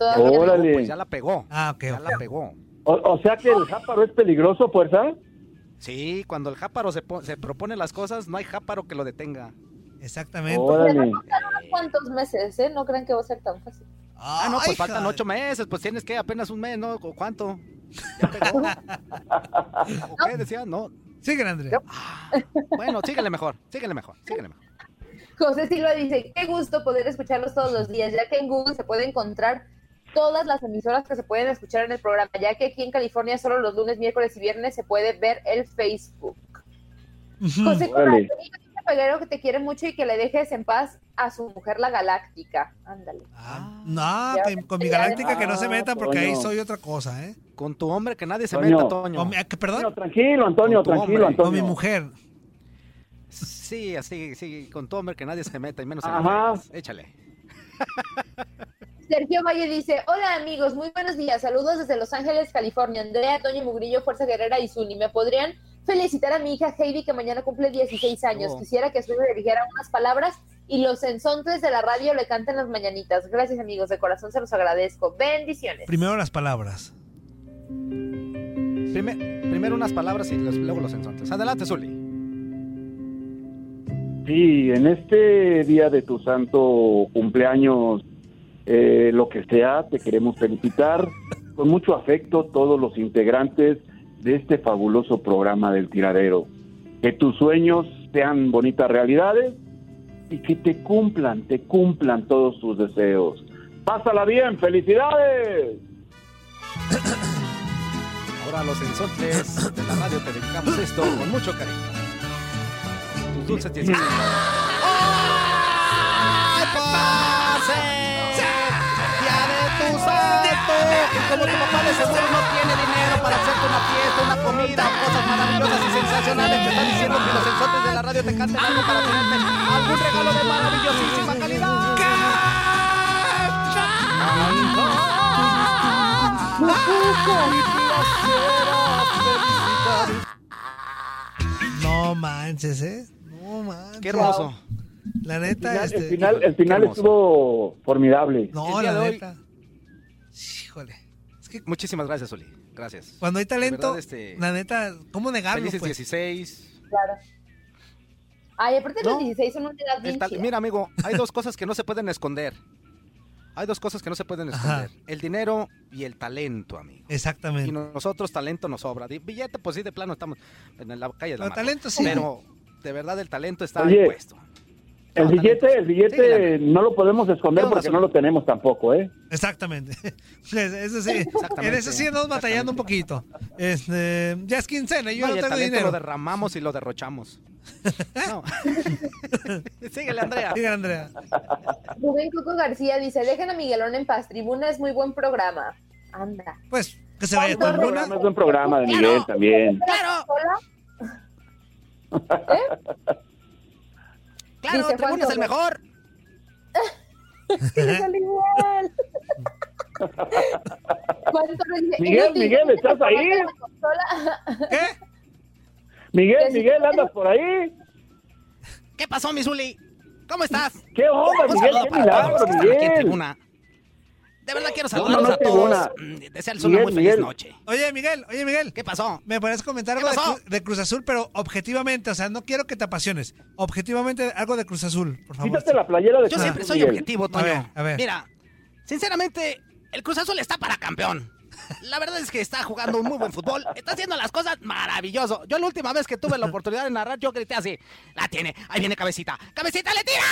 No. Órale. Pues ya la pegó. Ah, ok, Ya la pegó. O, o sea que el jáparo es peligroso, fuerza. Sí, cuando el jáparo se, se propone las cosas, no hay jáparo que lo detenga. Exactamente. Órale. Me va a costar unos cuantos meses, ¿eh? No crean que va a ser tan fácil. Ah, no, pues Ay, faltan ocho meses, pues tienes que apenas un mes, ¿no? ¿O ¿Cuánto? ¿Ya pegó? ¿O qué decía? No. Sigue, Andrea. Bueno, síguele mejor, síguele mejor, síguele mejor. José Silva dice, qué gusto poder escucharlos todos los días, ya que en Google se puede encontrar todas las emisoras que se pueden escuchar en el programa, ya que aquí en California solo los lunes, miércoles y viernes se puede ver el Facebook. José Corral, Peguero, que te quiere mucho y que le dejes en paz a su mujer la galáctica. Ándale. Ah, no, con mi galáctica que no se meta porque ahí soy otra cosa, ¿eh? Con tu hombre que nadie se Toño. meta, Toño. Mi- Antonio, perdón, tranquilo, Antonio, tranquilo, hombre. con mi Antonio. mujer. Sí, así, sí, con tu hombre que nadie se meta y menos en Ajá. Échale. Sergio Valle dice, hola amigos, muy buenos días, saludos desde Los Ángeles, California, Andrea, Toño Mugrillo, Fuerza Guerrera y Zuli. ¿Me podrían felicitar a mi hija Heidi que mañana cumple 16 años? Oh. Quisiera que Zuli le dijera unas palabras y los ensontes de la radio le canten las mañanitas. Gracias amigos, de corazón se los agradezco. Bendiciones. Primero las palabras. Prime- primero unas palabras y los- luego los ensontes. Adelante, Zuli. Sí, en este día de tu santo cumpleaños, eh, lo que sea, te queremos felicitar con mucho afecto todos los integrantes de este fabuloso programa del tiradero. Que tus sueños sean bonitas realidades y que te cumplan, te cumplan todos tus deseos. Pásala bien, felicidades. Ahora a los ensontes de la radio te dedicamos esto con mucho cariño. Tus dulces 16. ¡Ay, pase! ¡Día de tu santo! Y como tu papá de seguro no tiene dinero para hacerte una fiesta, una comida, cosas maravillosas y sensacionales, te está diciendo que los ensontes de la radio te canten algo para tenerte algún regalo de maravillosísima calidad. No manches, ¿eh? No manches. Qué hermoso. La El neta, final, este... el final, el final estuvo formidable. No, el la neta. Híjole. Es que Muchísimas gracias, Oli. Gracias. cuando hay talento, verdad, este, la neta, ¿cómo negarlo, Felices pues? 16. Claro. Ay, aparte los No, 16 son una edad bien El tal- chida. Mira, amigo, hay dos cosas que no se pueden esconder. Hay dos cosas que no se pueden Ajá. esconder. El dinero y el talento, amigo. Exactamente. Y nosotros talento nos sobra. Billete, pues sí, de plano estamos en la calle de la No, Amargura. talento sí. Pero de verdad el talento está Oye, impuesto. El billete, el billete Síguele. no lo podemos esconder ¿Qué onda, porque no lo tenemos tampoco, ¿eh? Exactamente. Eso sí, Exactamente, en eso sí andamos batallando un poquito. Este, ya es quincena, y yo No, no, tengo talento dinero. lo derramamos y lo derrochamos. No. Síguele, Andrea. Diga, Andrea. Rubén Coco García dice, dejen a Miguelón en paz, Tribuna es muy buen programa. Anda. Pues que se vaya ¿Cuánto con una. Es un programa de Miguel también. Claro. Claro, Dice, Tribuna es el mejor. Sí, sale igual. Miguel, Inútil, Miguel, ¿tienes ¿estás ahí? consola? Miguel, Miguel, ¿andas por ahí? ¿Qué pasó, mi Zuli? ¿Cómo estás? ¿Qué onda, Miguel? ¡Qué milagro, Miguel! De verdad quiero No, no, saludarlos no, a todos. tribuna. Mm, Desearles una Miguel, muy feliz Miguel. noche. Oye, Miguel, oye, Miguel. ¿Qué pasó? ¿Me puedes comentar ¿Qué algo de, Cruz Azul, pero objetivamente? O sea, no quiero que te apasiones. Objetivamente, algo de Cruz Azul, por favor. Quítate la playera de Yo Cruz siempre soy Miguel. objetivo, A Toño. ver, a ver. Mira, sinceramente, el Cruz Azul está para campeón. La verdad es que está jugando un muy buen fútbol. Está haciendo las cosas maravilloso. Yo la última vez que tuve la oportunidad de narrar, yo grité así. La tiene. Ahí viene Cabecita. ¡Cabecita le tira!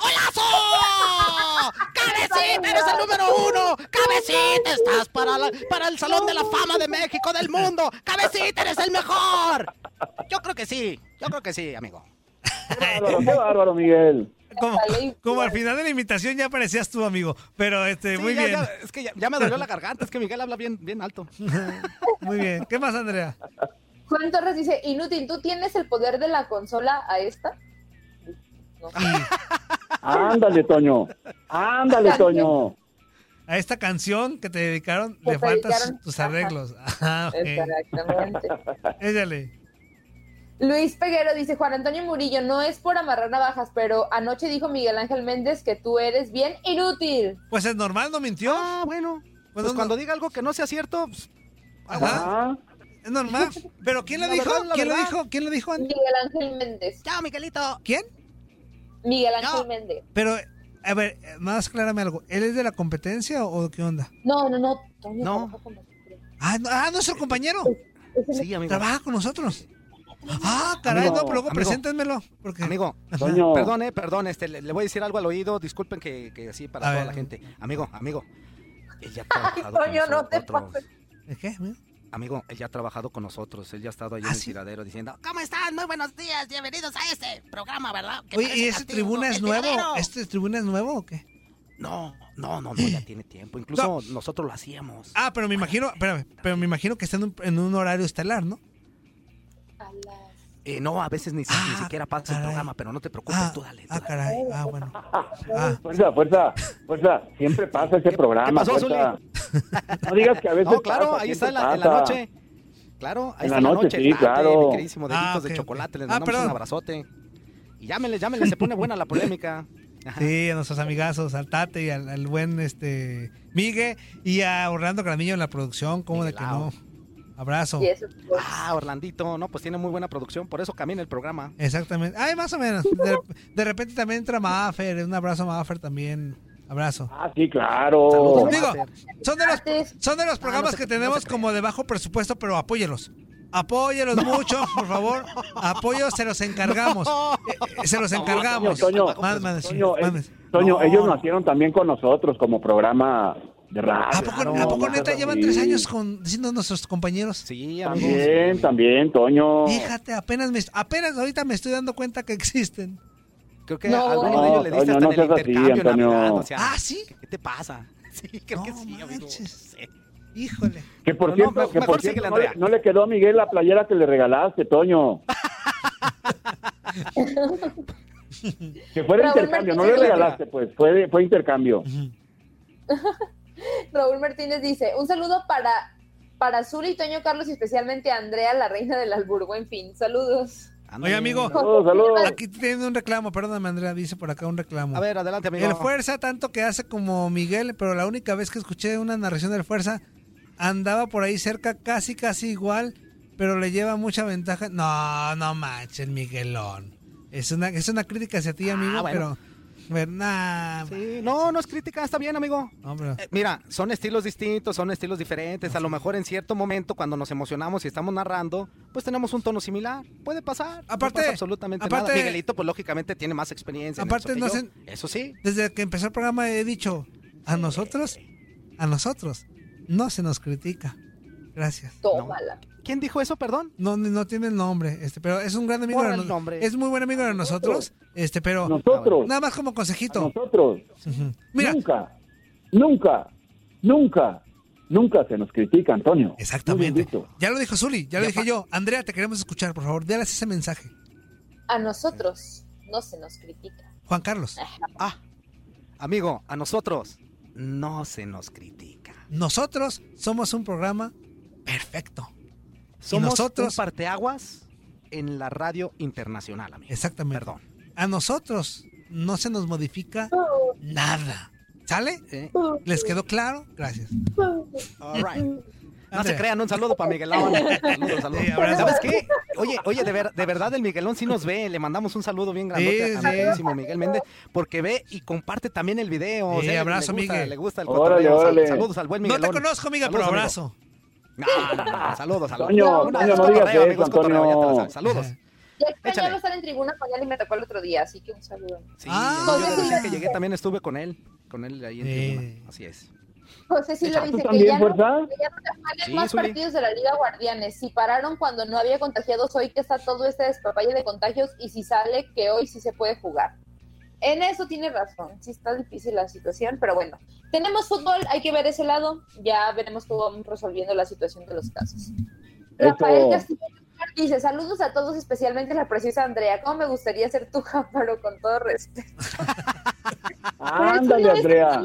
¡Golazo! ¡Cabecita, eres el número uno! ¡Cabecita, estás para, para el Salón de la Fama de México, del mundo! ¡Cabecita, eres el mejor! Yo creo que sí. Yo creo que sí, amigo. Qué qué bárbaro, Miguel. Como, como al final de la invitación ya parecías tú, amigo. Pero este, Sí, muy ya- bien. ya- es que ya, ya me dolió la garganta. Es que Miguel habla bien, bien alto. Muy bien. ¿Qué más, Andrea? Juan Torres dice, inútil, ¿tú tienes el poder de la consola a esta? Ándale, Toño. Ándale, Toño. A esta canción que te dedicaron Que le faltan tus arreglos. Ah, ok. Exactamente. Échale. Luis Peguero dice, Juan Antonio Murillo, no es por amarrar navajas, pero anoche dijo Miguel Ángel Méndez que tú eres bien inútil. Pues es normal, no mintió. Ah, bueno. Pues, no- cuando diga algo que no sea cierto, pues, Ajá. Es normal. ¿Pero quién lo dijo? verdad, ¿Quién lo dijo? ¿Quién lo dijo? Andy? Miguel Ángel Méndez. Chao, Miguelito. ¿Quién? Miguel Ángel Méndez. Pero, a ver, más aclárame algo. ¿Él es de la competencia o qué onda? No, no, no. Toño No. trabaja con nosotros. Ah, no- ah, nuestro compañero. Sí, amigo. Trabaja con nosotros. Ah, caray, Amigo, no, pero luego amigo. preséntenmelo. Porque... Amigo, perdón, eh, perdón, este, le, le voy a decir algo al oído, disculpen que, que así para A toda ver. la gente. Amigo, amigo, ha trabajado Toño, con no te nosotros. pases. ¿De qué? Amigo, él ya ha trabajado con nosotros, él ya ha estado ahí ¿Ah, en el sí? tiradero diciendo, ¿cómo están? Muy buenos días, bienvenidos a este programa, ¿verdad? Que Oye, ¿y ese castigo, tribuna es nuevo? tiradero". ¿Este tribuna es nuevo o qué? No, no, no, no, ya tiene tiempo, incluso nosotros lo hacíamos. Ah, pero me imagino, espérame, pero me imagino que está en un, en un horario estelar, ¿no? Eh, no, a veces ni, si- ni siquiera pasa el programa, pero no te preocupes, tú dale. Ah, caray. Ah, bueno. Fuerza, fuerza, fuerza. Siempre pasa ese programa, pasó, fuerza. No digas que a veces No, claro, pasa, ahí está en la, en noche. Claro, ahí En está la en la noche, noche. sí, claro. Mi queridísimo deditos Ah, de ok. chocolate, les Ah, mandamos un perdón. abrazote. Y llámenle, llámenle, se pone buena la polémica. Sí, a nuestros amigazos, al Tate y al, al buen este Migue y a Orlando Granillo en la producción, ¿cómo de que no? Abrazo. Ah, Orlandito, no, pues tiene muy buena producción, por eso camina el programa. Exactamente. Ay, más o menos. De, de repente también entra Maffer, un abrazo a Maffer también. Abrazo. Ah, sí, claro. Digo, son de los, son de Ah, los programas que tenemos como de bajo presupuesto, pero apóyelos. Apóyelos mucho, por favor. Apoyo, se los encargamos. Eh, eh, se los encargamos. Toño, Más- más- Toño, eh, Toño, ellos nacieron también con nosotros como programa de radio. ¿A poco, ¿a poco neta llevan tres años con, diciendo nuestros compañeros? Sí, También, también, Toño. Fíjate, apenas, me, apenas ahorita me estoy dando cuenta que existen. Creo que No, a alguno de ellos le diste Toño, hasta no en el seas así, intercambio Antonio. Navidad, o sea, Ah, ¿sí? ¿Qué te pasa? Sí, creo que sí, amigo. Sí. Híjole. Que por no, cierto, que por cierto no, le, no quedó a Miguel la playera que le regalaste, Toño. que fuera intercambio, no le regalaste, pues, fue, fue intercambio. Raúl Martínez dice, un saludo para, para Azul y Toño Carlos y especialmente a Andrea, la reina del albur. Buen fin, saludos. Oye, amigo. Saludos, saludos. Aquí tiene un reclamo, perdóname, Andrea, dice por acá un reclamo. A ver, adelante, amigo. El Fuerza, tanto que hace como Miguel, pero la única vez que escuché una narración del Fuerza, andaba por ahí cerca, casi, casi igual, pero le lleva mucha ventaja. No, no manches, Miguelón. Es una, es una crítica hacia ti, amigo, Ah, bueno. pero... ver, nah, Sí, no, no es crítica, está bien, amigo. hombre. Eh, mira, son estilos distintos, son estilos diferentes. A lo mejor en cierto momento, cuando nos emocionamos y estamos narrando, pues tenemos un tono similar. Puede pasar. no Aparte- pasa absolutamente aparte- nada. Miguelito, pues lógicamente tiene más experiencia. en Aparte, eso que no yo. sé- Eso sí. Desde que empezó el programa he dicho, a nosotros, a nosotros, no se nos critica. Gracias. Tómala. ¿Quién dijo eso, perdón? No, no tiene el nombre, este, pero es un gran amigo de el nos- nombre. Es muy buen amigo de nosotros, este, pero Nosotros. nada más como consejito. Nosotros. Mira. Nunca, nunca, nunca, nunca se nos critica, Antonio. Exactamente. Ya lo dijo Zuli, ya lo dije yo. Andrea, te queremos escuchar, por favor, déles ese mensaje. A nosotros no se nos critica. Juan Carlos. Ah, amigo, a nosotros no se nos critica. Nosotros somos un programa perfecto. Somos nosotros- un parteaguas en la radio internacional, amigo. Exactamente. Perdón. A nosotros no se nos modifica nada. ¿Sale? Eh. ¿Les quedó claro? Gracias. All right. No se crean, un saludo para Miguelón. Sí, abrazo. ¿Sabes qué? Oye, oye, de, ver- de verdad el Miguelón sí nos ve. Le mandamos un saludo bien grandote Sí, a sí. Miguel Méndez, porque ve y comparte también el video. O Sí, sea, abrazo, le gusta, Miguel. Le gusta el Órale, órale. Saludos al buen No Miguelón. te conozco, amiga, pero abrazo. amigo. No, no, no, saludos, saludos. Toño, Una- Toño, es no digas eso, cotorreo, ya te Antonio. Saludos. Extrañaba estar en tribuna con él y me tocó el otro día, así que un saludo. Sí, Ah. yo recién que llegué también estuve con él. Con él ahí en Sí. tribuna. Así es. José sí lo Echa, ¿tú dice que también, ya, no, que ya no Sí, más Zuli. partidos de la Liga Guardianes. Si pararon cuando no había contagiados, hoy que está todo este despapalle de contagios y si sale, que hoy sí se puede jugar. En eso tiene razón, sí está difícil la situación, pero bueno. Tenemos fútbol, hay que ver ese lado, ya veremos cómo vamos resolviendo la situación de los casos. Rafael. Castillo dice, saludos a todos, especialmente la preciosa Andrea. ¿Cómo me gustaría ser tu jáparo con todo respeto? Ándale, no Andrea.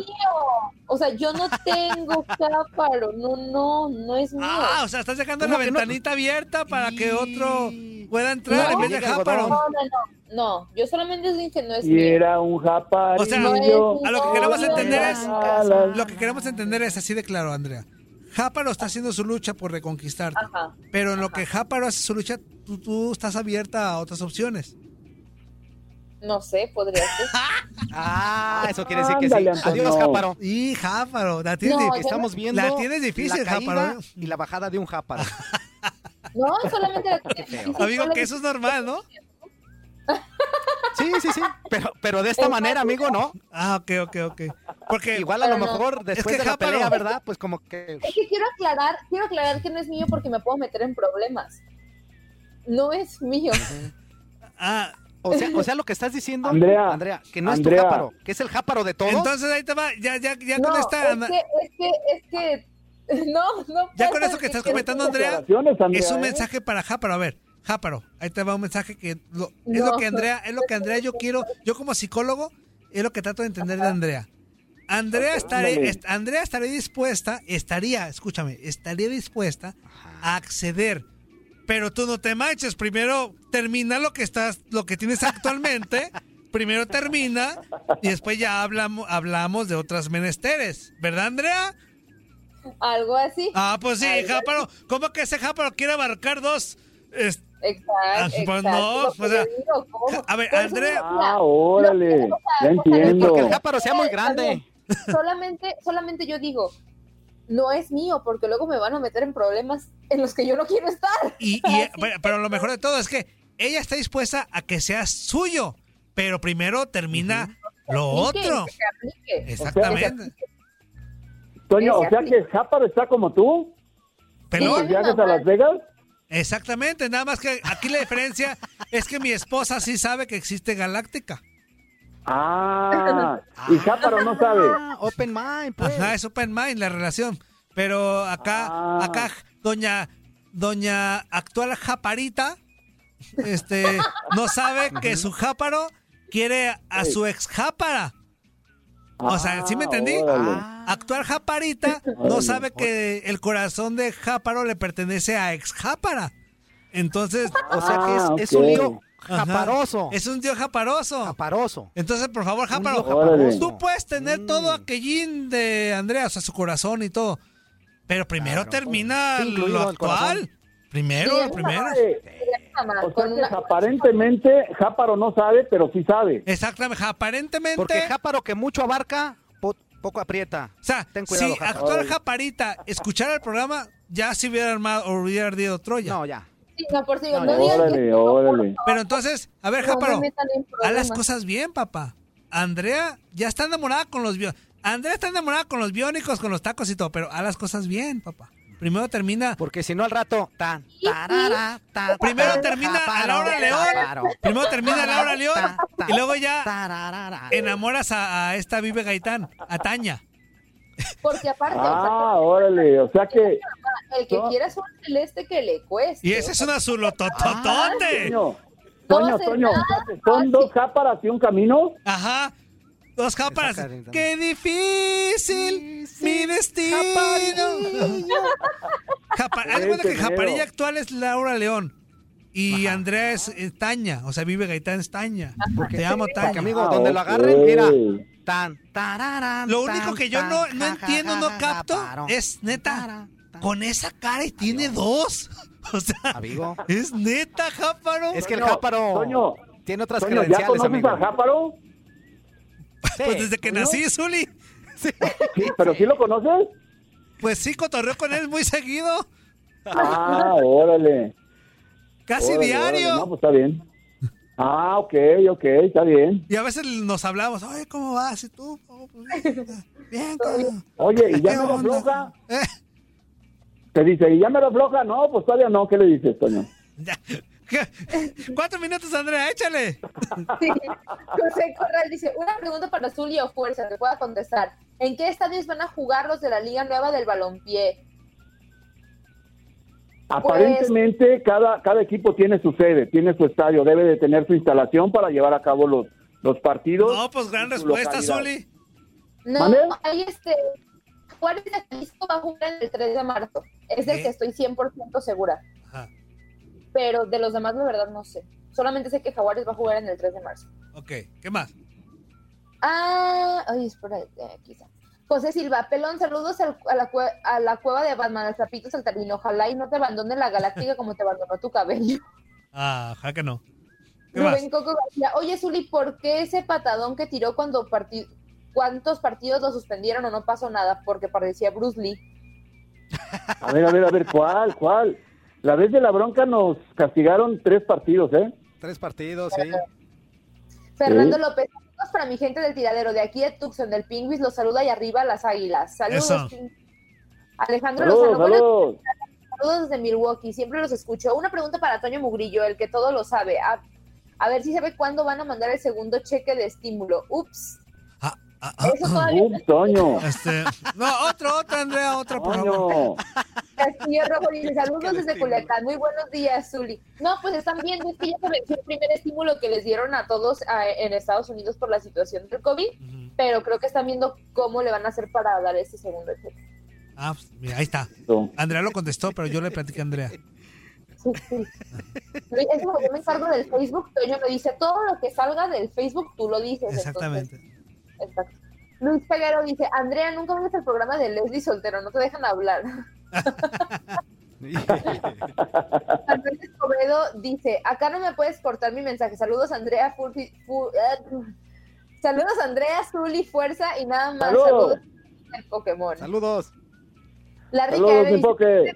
O sea, yo no tengo jáparo, no, no, no es mío. Ah, o sea, estás dejando ¿Cómo la no? ventanita abierta para que otro pueda entrar No, en vez de Jáparo. No, no, no, no, yo solamente digo que no es Y mío. era un japarillo. O sea, a lo que queremos entender es- Lo que queremos entender es así de claro, Andrea. Jáparo está haciendo su lucha por reconquistarte. Ajá. Pero en lo que Jáparo hace su lucha, tú, tú estás abierta a otras opciones. No sé, podría ser. Ah, eso quiere decir que sí. Ándale. Adiós, Jáparo. Y Jáparo, la tienes, No, difícil. Estamos viendo la tienes difícil, la Jáparo. ¿eh? y la bajada de un jáparo. No, solamente la Amigo, que eso es normal, ¿no? Sí, sí, sí. Pero, pero de esta manera, amigo, ¿no? Ah, ok, ok, ok. Porque Igual a lo no. mejor después que de la Jáparo- pelea, ¿verdad? Pues como que... Es que quiero aclarar, quiero aclarar que no es mío porque me puedo meter en problemas. No es mío. Ah, O sea, o sea, lo que estás diciendo, Andrea, Andrea, que no es tu jáparo, que es el jáparo de todo. entonces ahí te va, ya, ya, ya no, con esta, es que, es que, es que, no, no. ya con eso que estás comentando, Andrea, Andrea, es un ¿eh? mensaje para Jáparo. A ver, Jáparo, ahí te va un mensaje que lo- es No. lo que Andrea, es lo que Andrea yo quiero, yo como psicólogo, es lo que trato de entender de Andrea. Andrea estaría, ándale. est- Andrea estaría dispuesta, estaría, escúchame, estaría dispuesta a acceder. Pero tú no te manches, primero termina lo que estás, lo que tienes actualmente, primero termina y después ya hablamos, hablamos de otras menesteres, ¿verdad, Andrea? Algo así. Ah, pues sí, Jáparo, ¿cómo que ese Jáparo quiere abarcar dos? es- Exacto, Ah, pues no, que o sea, a ver, Andrea- mira, Ah, órale. o Ya o entiendo. Porque el jáparo sea muy grande. solamente, solamente yo digo, no es mío, porque luego me van a meter en problemas en los que yo no quiero estar. Y, y- pero, pero lo mejor de todo es que ella está dispuesta a que sea suyo, pero primero termina lo Aplique, otro. Exactamente. Toño, o sea que Jáparo está como tú. Pelón. ¿En viajes a Las Vegas? Exactamente, nada más que aquí la diferencia es que mi esposa sí sabe que existe Galáctica. Ah, y Jáparo no sabe. Ah, open mind, pues. Ajá, es open mind la relación. Pero acá, Ah. acá, doña, doña actual japarita, este, no sabe que su jáparo quiere a su ex jápara. O sea, ¿sí me entendí? Ah. Actual japarita no sabe que el corazón de jáparo le pertenece a ex jápara. Entonces, O sea que Ah, es, es un lío Ajá. japaroso. es un dios japaroso. Japaroso. Entonces, por favor, japaroso. tú puedes tener todo aquellín de Andrea, o sea, su corazón y todo. Pero primero Claro. termina Sí, lo actual. Primero, Sí, lo primero. O sea con que una- aparentemente Jáparo no sabe, pero sí sabe. Exactamente, aparentemente. Porque jáparo que mucho abarca, po- poco aprieta. o sea, Ten cuidado, si Jáparo. actual Japarita escuchara el programa, ya se hubiera armado o hubiera ardido Troya. No, ya. Sí, no, por si digo, No, no ya. digan que Órale, órale. Pero entonces, a ver, Jáparo, haz las cosas bien, papá. Andrea ya está enamorada con los biónicos. Andrea está enamorada con los biónicos, con los tacos y todo, pero haz las cosas bien, papá. Primero termina. Porque si no al rato, tan, tarara, ta, Primero termina a Laura León. Primero termina a Laura León. Y luego ya enamoras a, a esta Vive Gaitán, a Tania. Porque aparte, Ah, órale, o sea que... el que quiera azul celeste que le cueste. Y ese es un azulotototote. Toño, Toño, Toño, nada ¿son dos jáparas y un camino? Ajá. Dos jáparas. ¡Qué difícil mi destino! Japa- haz cuenta que Japarilla actual es Laura León. Y Andrea es, Taña. O sea, vive Gaitán es Taña. Te amo, Taña. Porque, amigo, donde lo agarren, mira. Tan, tararán, Lo único tan, que yo tan, no, no ja, entiendo, ja, no ja, capto, es neta. Con esa cara y tiene dos. O sea, Amigo. es neta, Jáparo. Es que el jáparo Toño, tiene otras Toño, ¿ya credenciales, conoces amigo. al jáparo? Pues desde que nací, Zuli. Sí, ¿pero sí lo conoces? Pues sí, cotorreo con él muy seguido. Ah, órale. Casi Órale, diario. órale, No, pues está bien. Ah, ok, ok, está bien. Y a veces nos hablamos, oye, ¿cómo vas? ¿Y tú? Pues, bien, cabrón. Oye, ¿y ya ¿Qué me lo onda? afloja? Eh, Te dice, ¿y ya me lo afloja? No, pues todavía no. ¿Qué le dices, Toño? Cuatro minutos, Andrea, échale. Sí. José Corral dice, una pregunta para Zuli o Fuerza, que pueda contestar. ¿En qué estadios van a jugar los de la Liga Nueva del Balompié? Aparentemente cada, cada equipo tiene su sede, tiene su estadio, debe de tener su instalación para llevar a cabo los, los partidos. No, pues gran respuesta. Zuli. No, ¿Mande? ahí este... Juárez de Jalisco va a jugar el 3 de marzo. Es del que estoy 100% segura. Ajá. Pero de los demás, la verdad, no sé. Solamente sé que Jaguares va a jugar en el 3 de marzo. Ok, ¿qué más? Ah, ay, espera, eh, está. José Silva, pelón, saludos al- a, la a la cueva de Batman, al Zapito Saltarino. Ojalá y no te abandone la galáctica como te abandonó tu cabello. Ah, ojalá que no. ¿Qué más? Rubén Coco García, oye, Zuli, ¿por qué ese patadón que tiró cuando partí cuántos partidos lo suspendieron o no pasó nada? Porque parecía Bruce Lee. A ver, a ver, a ver, ¿cuál, cuál? La vez de la bronca nos castigaron tres partidos, ¿eh? Tres partidos, sí. Fernando. López, saludos para mi gente del tiradero de aquí de Tucson, del Pingüis, los saluda y arriba las águilas. Saludos. Alejandro Saludos, Lozano, buenas saludos. Saludos desde Milwaukee, siempre los escucho. Una pregunta para Toño Mugrillo, el que todo lo sabe. A, a ver si sabe cuándo van a mandar el segundo cheque de estímulo. Ups. Eso todavía Ups, Toño. Este, no, otro, otro, Andrea, otro, por favor. Castillo Rojo dice, saludos desde Culiacán. Muy buenos días, Zuli. No, pues están viendo, es que ya se venció el primer estímulo que les dieron a todos ah, en Estados Unidos por la situación del COVID, pero creo que están viendo cómo le van a hacer para dar ese segundo cheque. Ah, pues, mira, ahí está. Andrea lo contestó, pero yo le platiqué a Andrea. Sí, sí. Luis, Es como yo me encargo del Facebook, Toño me dice, todo lo que salga del Facebook tú lo dices. Exactamente. entonces, exacto. Luis Peguero dice, Andrea, nunca ves el programa de Leslie Soltero, no te dejan hablar. Andrés Escobedo dice, acá no me puedes cortar mi mensaje. Saludos Andrea, Furfi- Fu- eh, saludos Andrea, Zuli, Fuerza y nada más. Saludos. Saludos del Pokémon. Saludos. La rica Saludos, dice,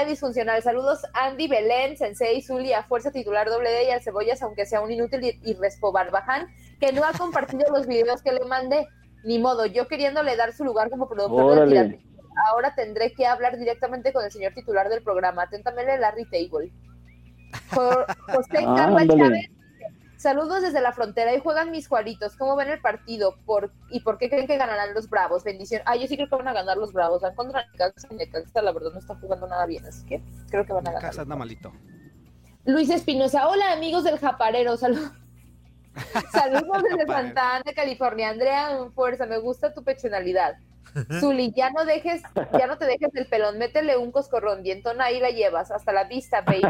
Enfoque. "Este viernes familia disfuncional. Saludos Andy Belén, Sensei, Zuli, a Fuerza Titular doble D y al Cebollas, aunque sea un inútil y, Respo Barbaján, que no ha compartido los videos que le mandé. Ni modo, yo queriéndole dar su lugar como productor. Tirate. Ahora tendré que hablar directamente con el señor titular del programa. Atentamente, Larry Table. Jo- José Ah, Carlos ándale. Chávez. Saludos desde la frontera. Ahí juegan mis juaritos. ¿Cómo ven el partido? ¿Por, ¿Y por qué creen que ganarán los Bravos? Bendición. Ah, yo sí creo que van a ganar los Bravos. Van contra Necaxa. y Necaxa, la verdad, no está jugando nada bien. Así que creo que van a ganar. Casa anda malito. Luis Espinosa. Hola, amigos del Japarero. Saludos. Saludos desde Santa Ana, California. Andrea, fuerza. Me gusta tu personalidad. Zuli, ya no dejes, ya no te dejes del pelón, métele un coscorrón, dientona ahí la llevas, hasta la vista, baby.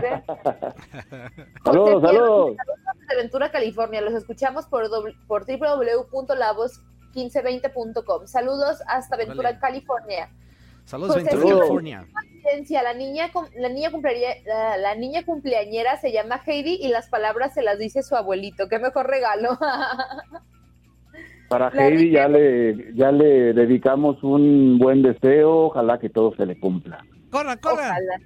Saludos, saludos. saludos de Ventura, California. Los escuchamos por, doble- por www.lavos1520.com. Saludos hasta Ventura. California. Saludos, José Ventura, California. coincidencia, La niña, la, niña cumpleañera- la, la niña cumpleañera se llama Heidi y las palabras se las dice su abuelito. Qué mejor regalo. Para La Heidi ya le, ya le dedicamos un buen deseo, ojalá que todo se le cumpla. Corran. Ojalá.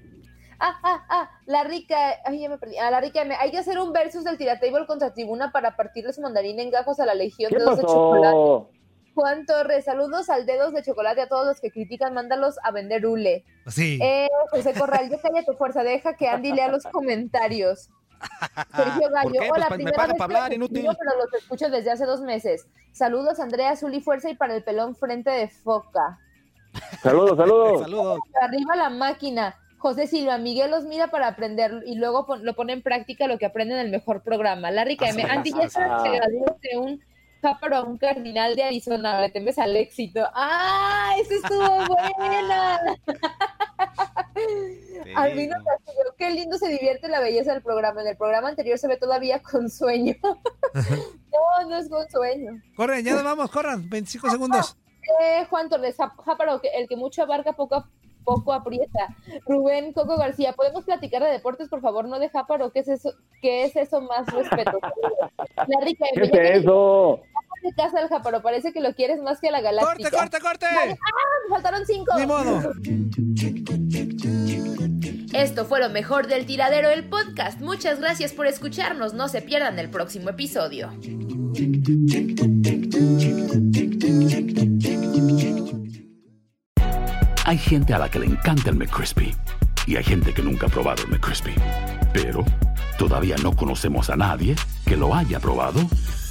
Ah, ah, ah, la rica, ay, ya me perdí. Ah, la rica, me- hay que hacer un versus del tiratable contra tribuna para partirle su mandarín en gajos a la legión ¿Qué de dedos de chocolate. Juan Torres, saludos al dedos de chocolate a todos los que critican, mándalos a vender hule. Sí. Eh, José Corral, ya calla tu fuerza, deja que Andy lea los comentarios. Sergio Gallo, ¿Por qué? hola, Pues, me primera pagan vez para hablar, inútil. pero los escucho desde hace dos meses. Saludos, Andrea, Zuli, fuerza y para el pelón frente de foca. Saludos, saludos. Saludos. Arriba la máquina. José Silva, Miguel los mira para aprender y luego pon- lo pone en práctica lo que aprende en el mejor programa. Larry KM, Andy ya se graduó de un páparo a un cardinal de Arizona. Le temes al éxito. ¡Ah! ¡Esa estuvo buena! Albino Castillo, qué lindo se divierte la belleza del programa. En el programa anterior se ve todavía con sueño. no, no es con sueño. Corren, ya nos vamos, corran. 25 segundos. Eh, Juan Torres, Jáparo, que el que mucho abarca, poco a poco aprieta. Rubén Coco García, ¿podemos platicar de deportes, por favor? No de Jáparo, ¿qué es eso? ¿Qué es eso más respeto? La rica ¿Qué es eso? De casa del Jáparo, parece que lo quieres más que a la galáctica. ¡Corte, corte, corte! ¡Ah! Me faltaron cinco. Ni modo. Esto fue lo mejor del tiradero del podcast. Muchas gracias por escucharnos. No se pierdan el próximo episodio. Hay gente a la que le encanta el McCrispy y hay gente que nunca ha probado el McCrispy. Pero todavía no conocemos a nadie que lo haya probado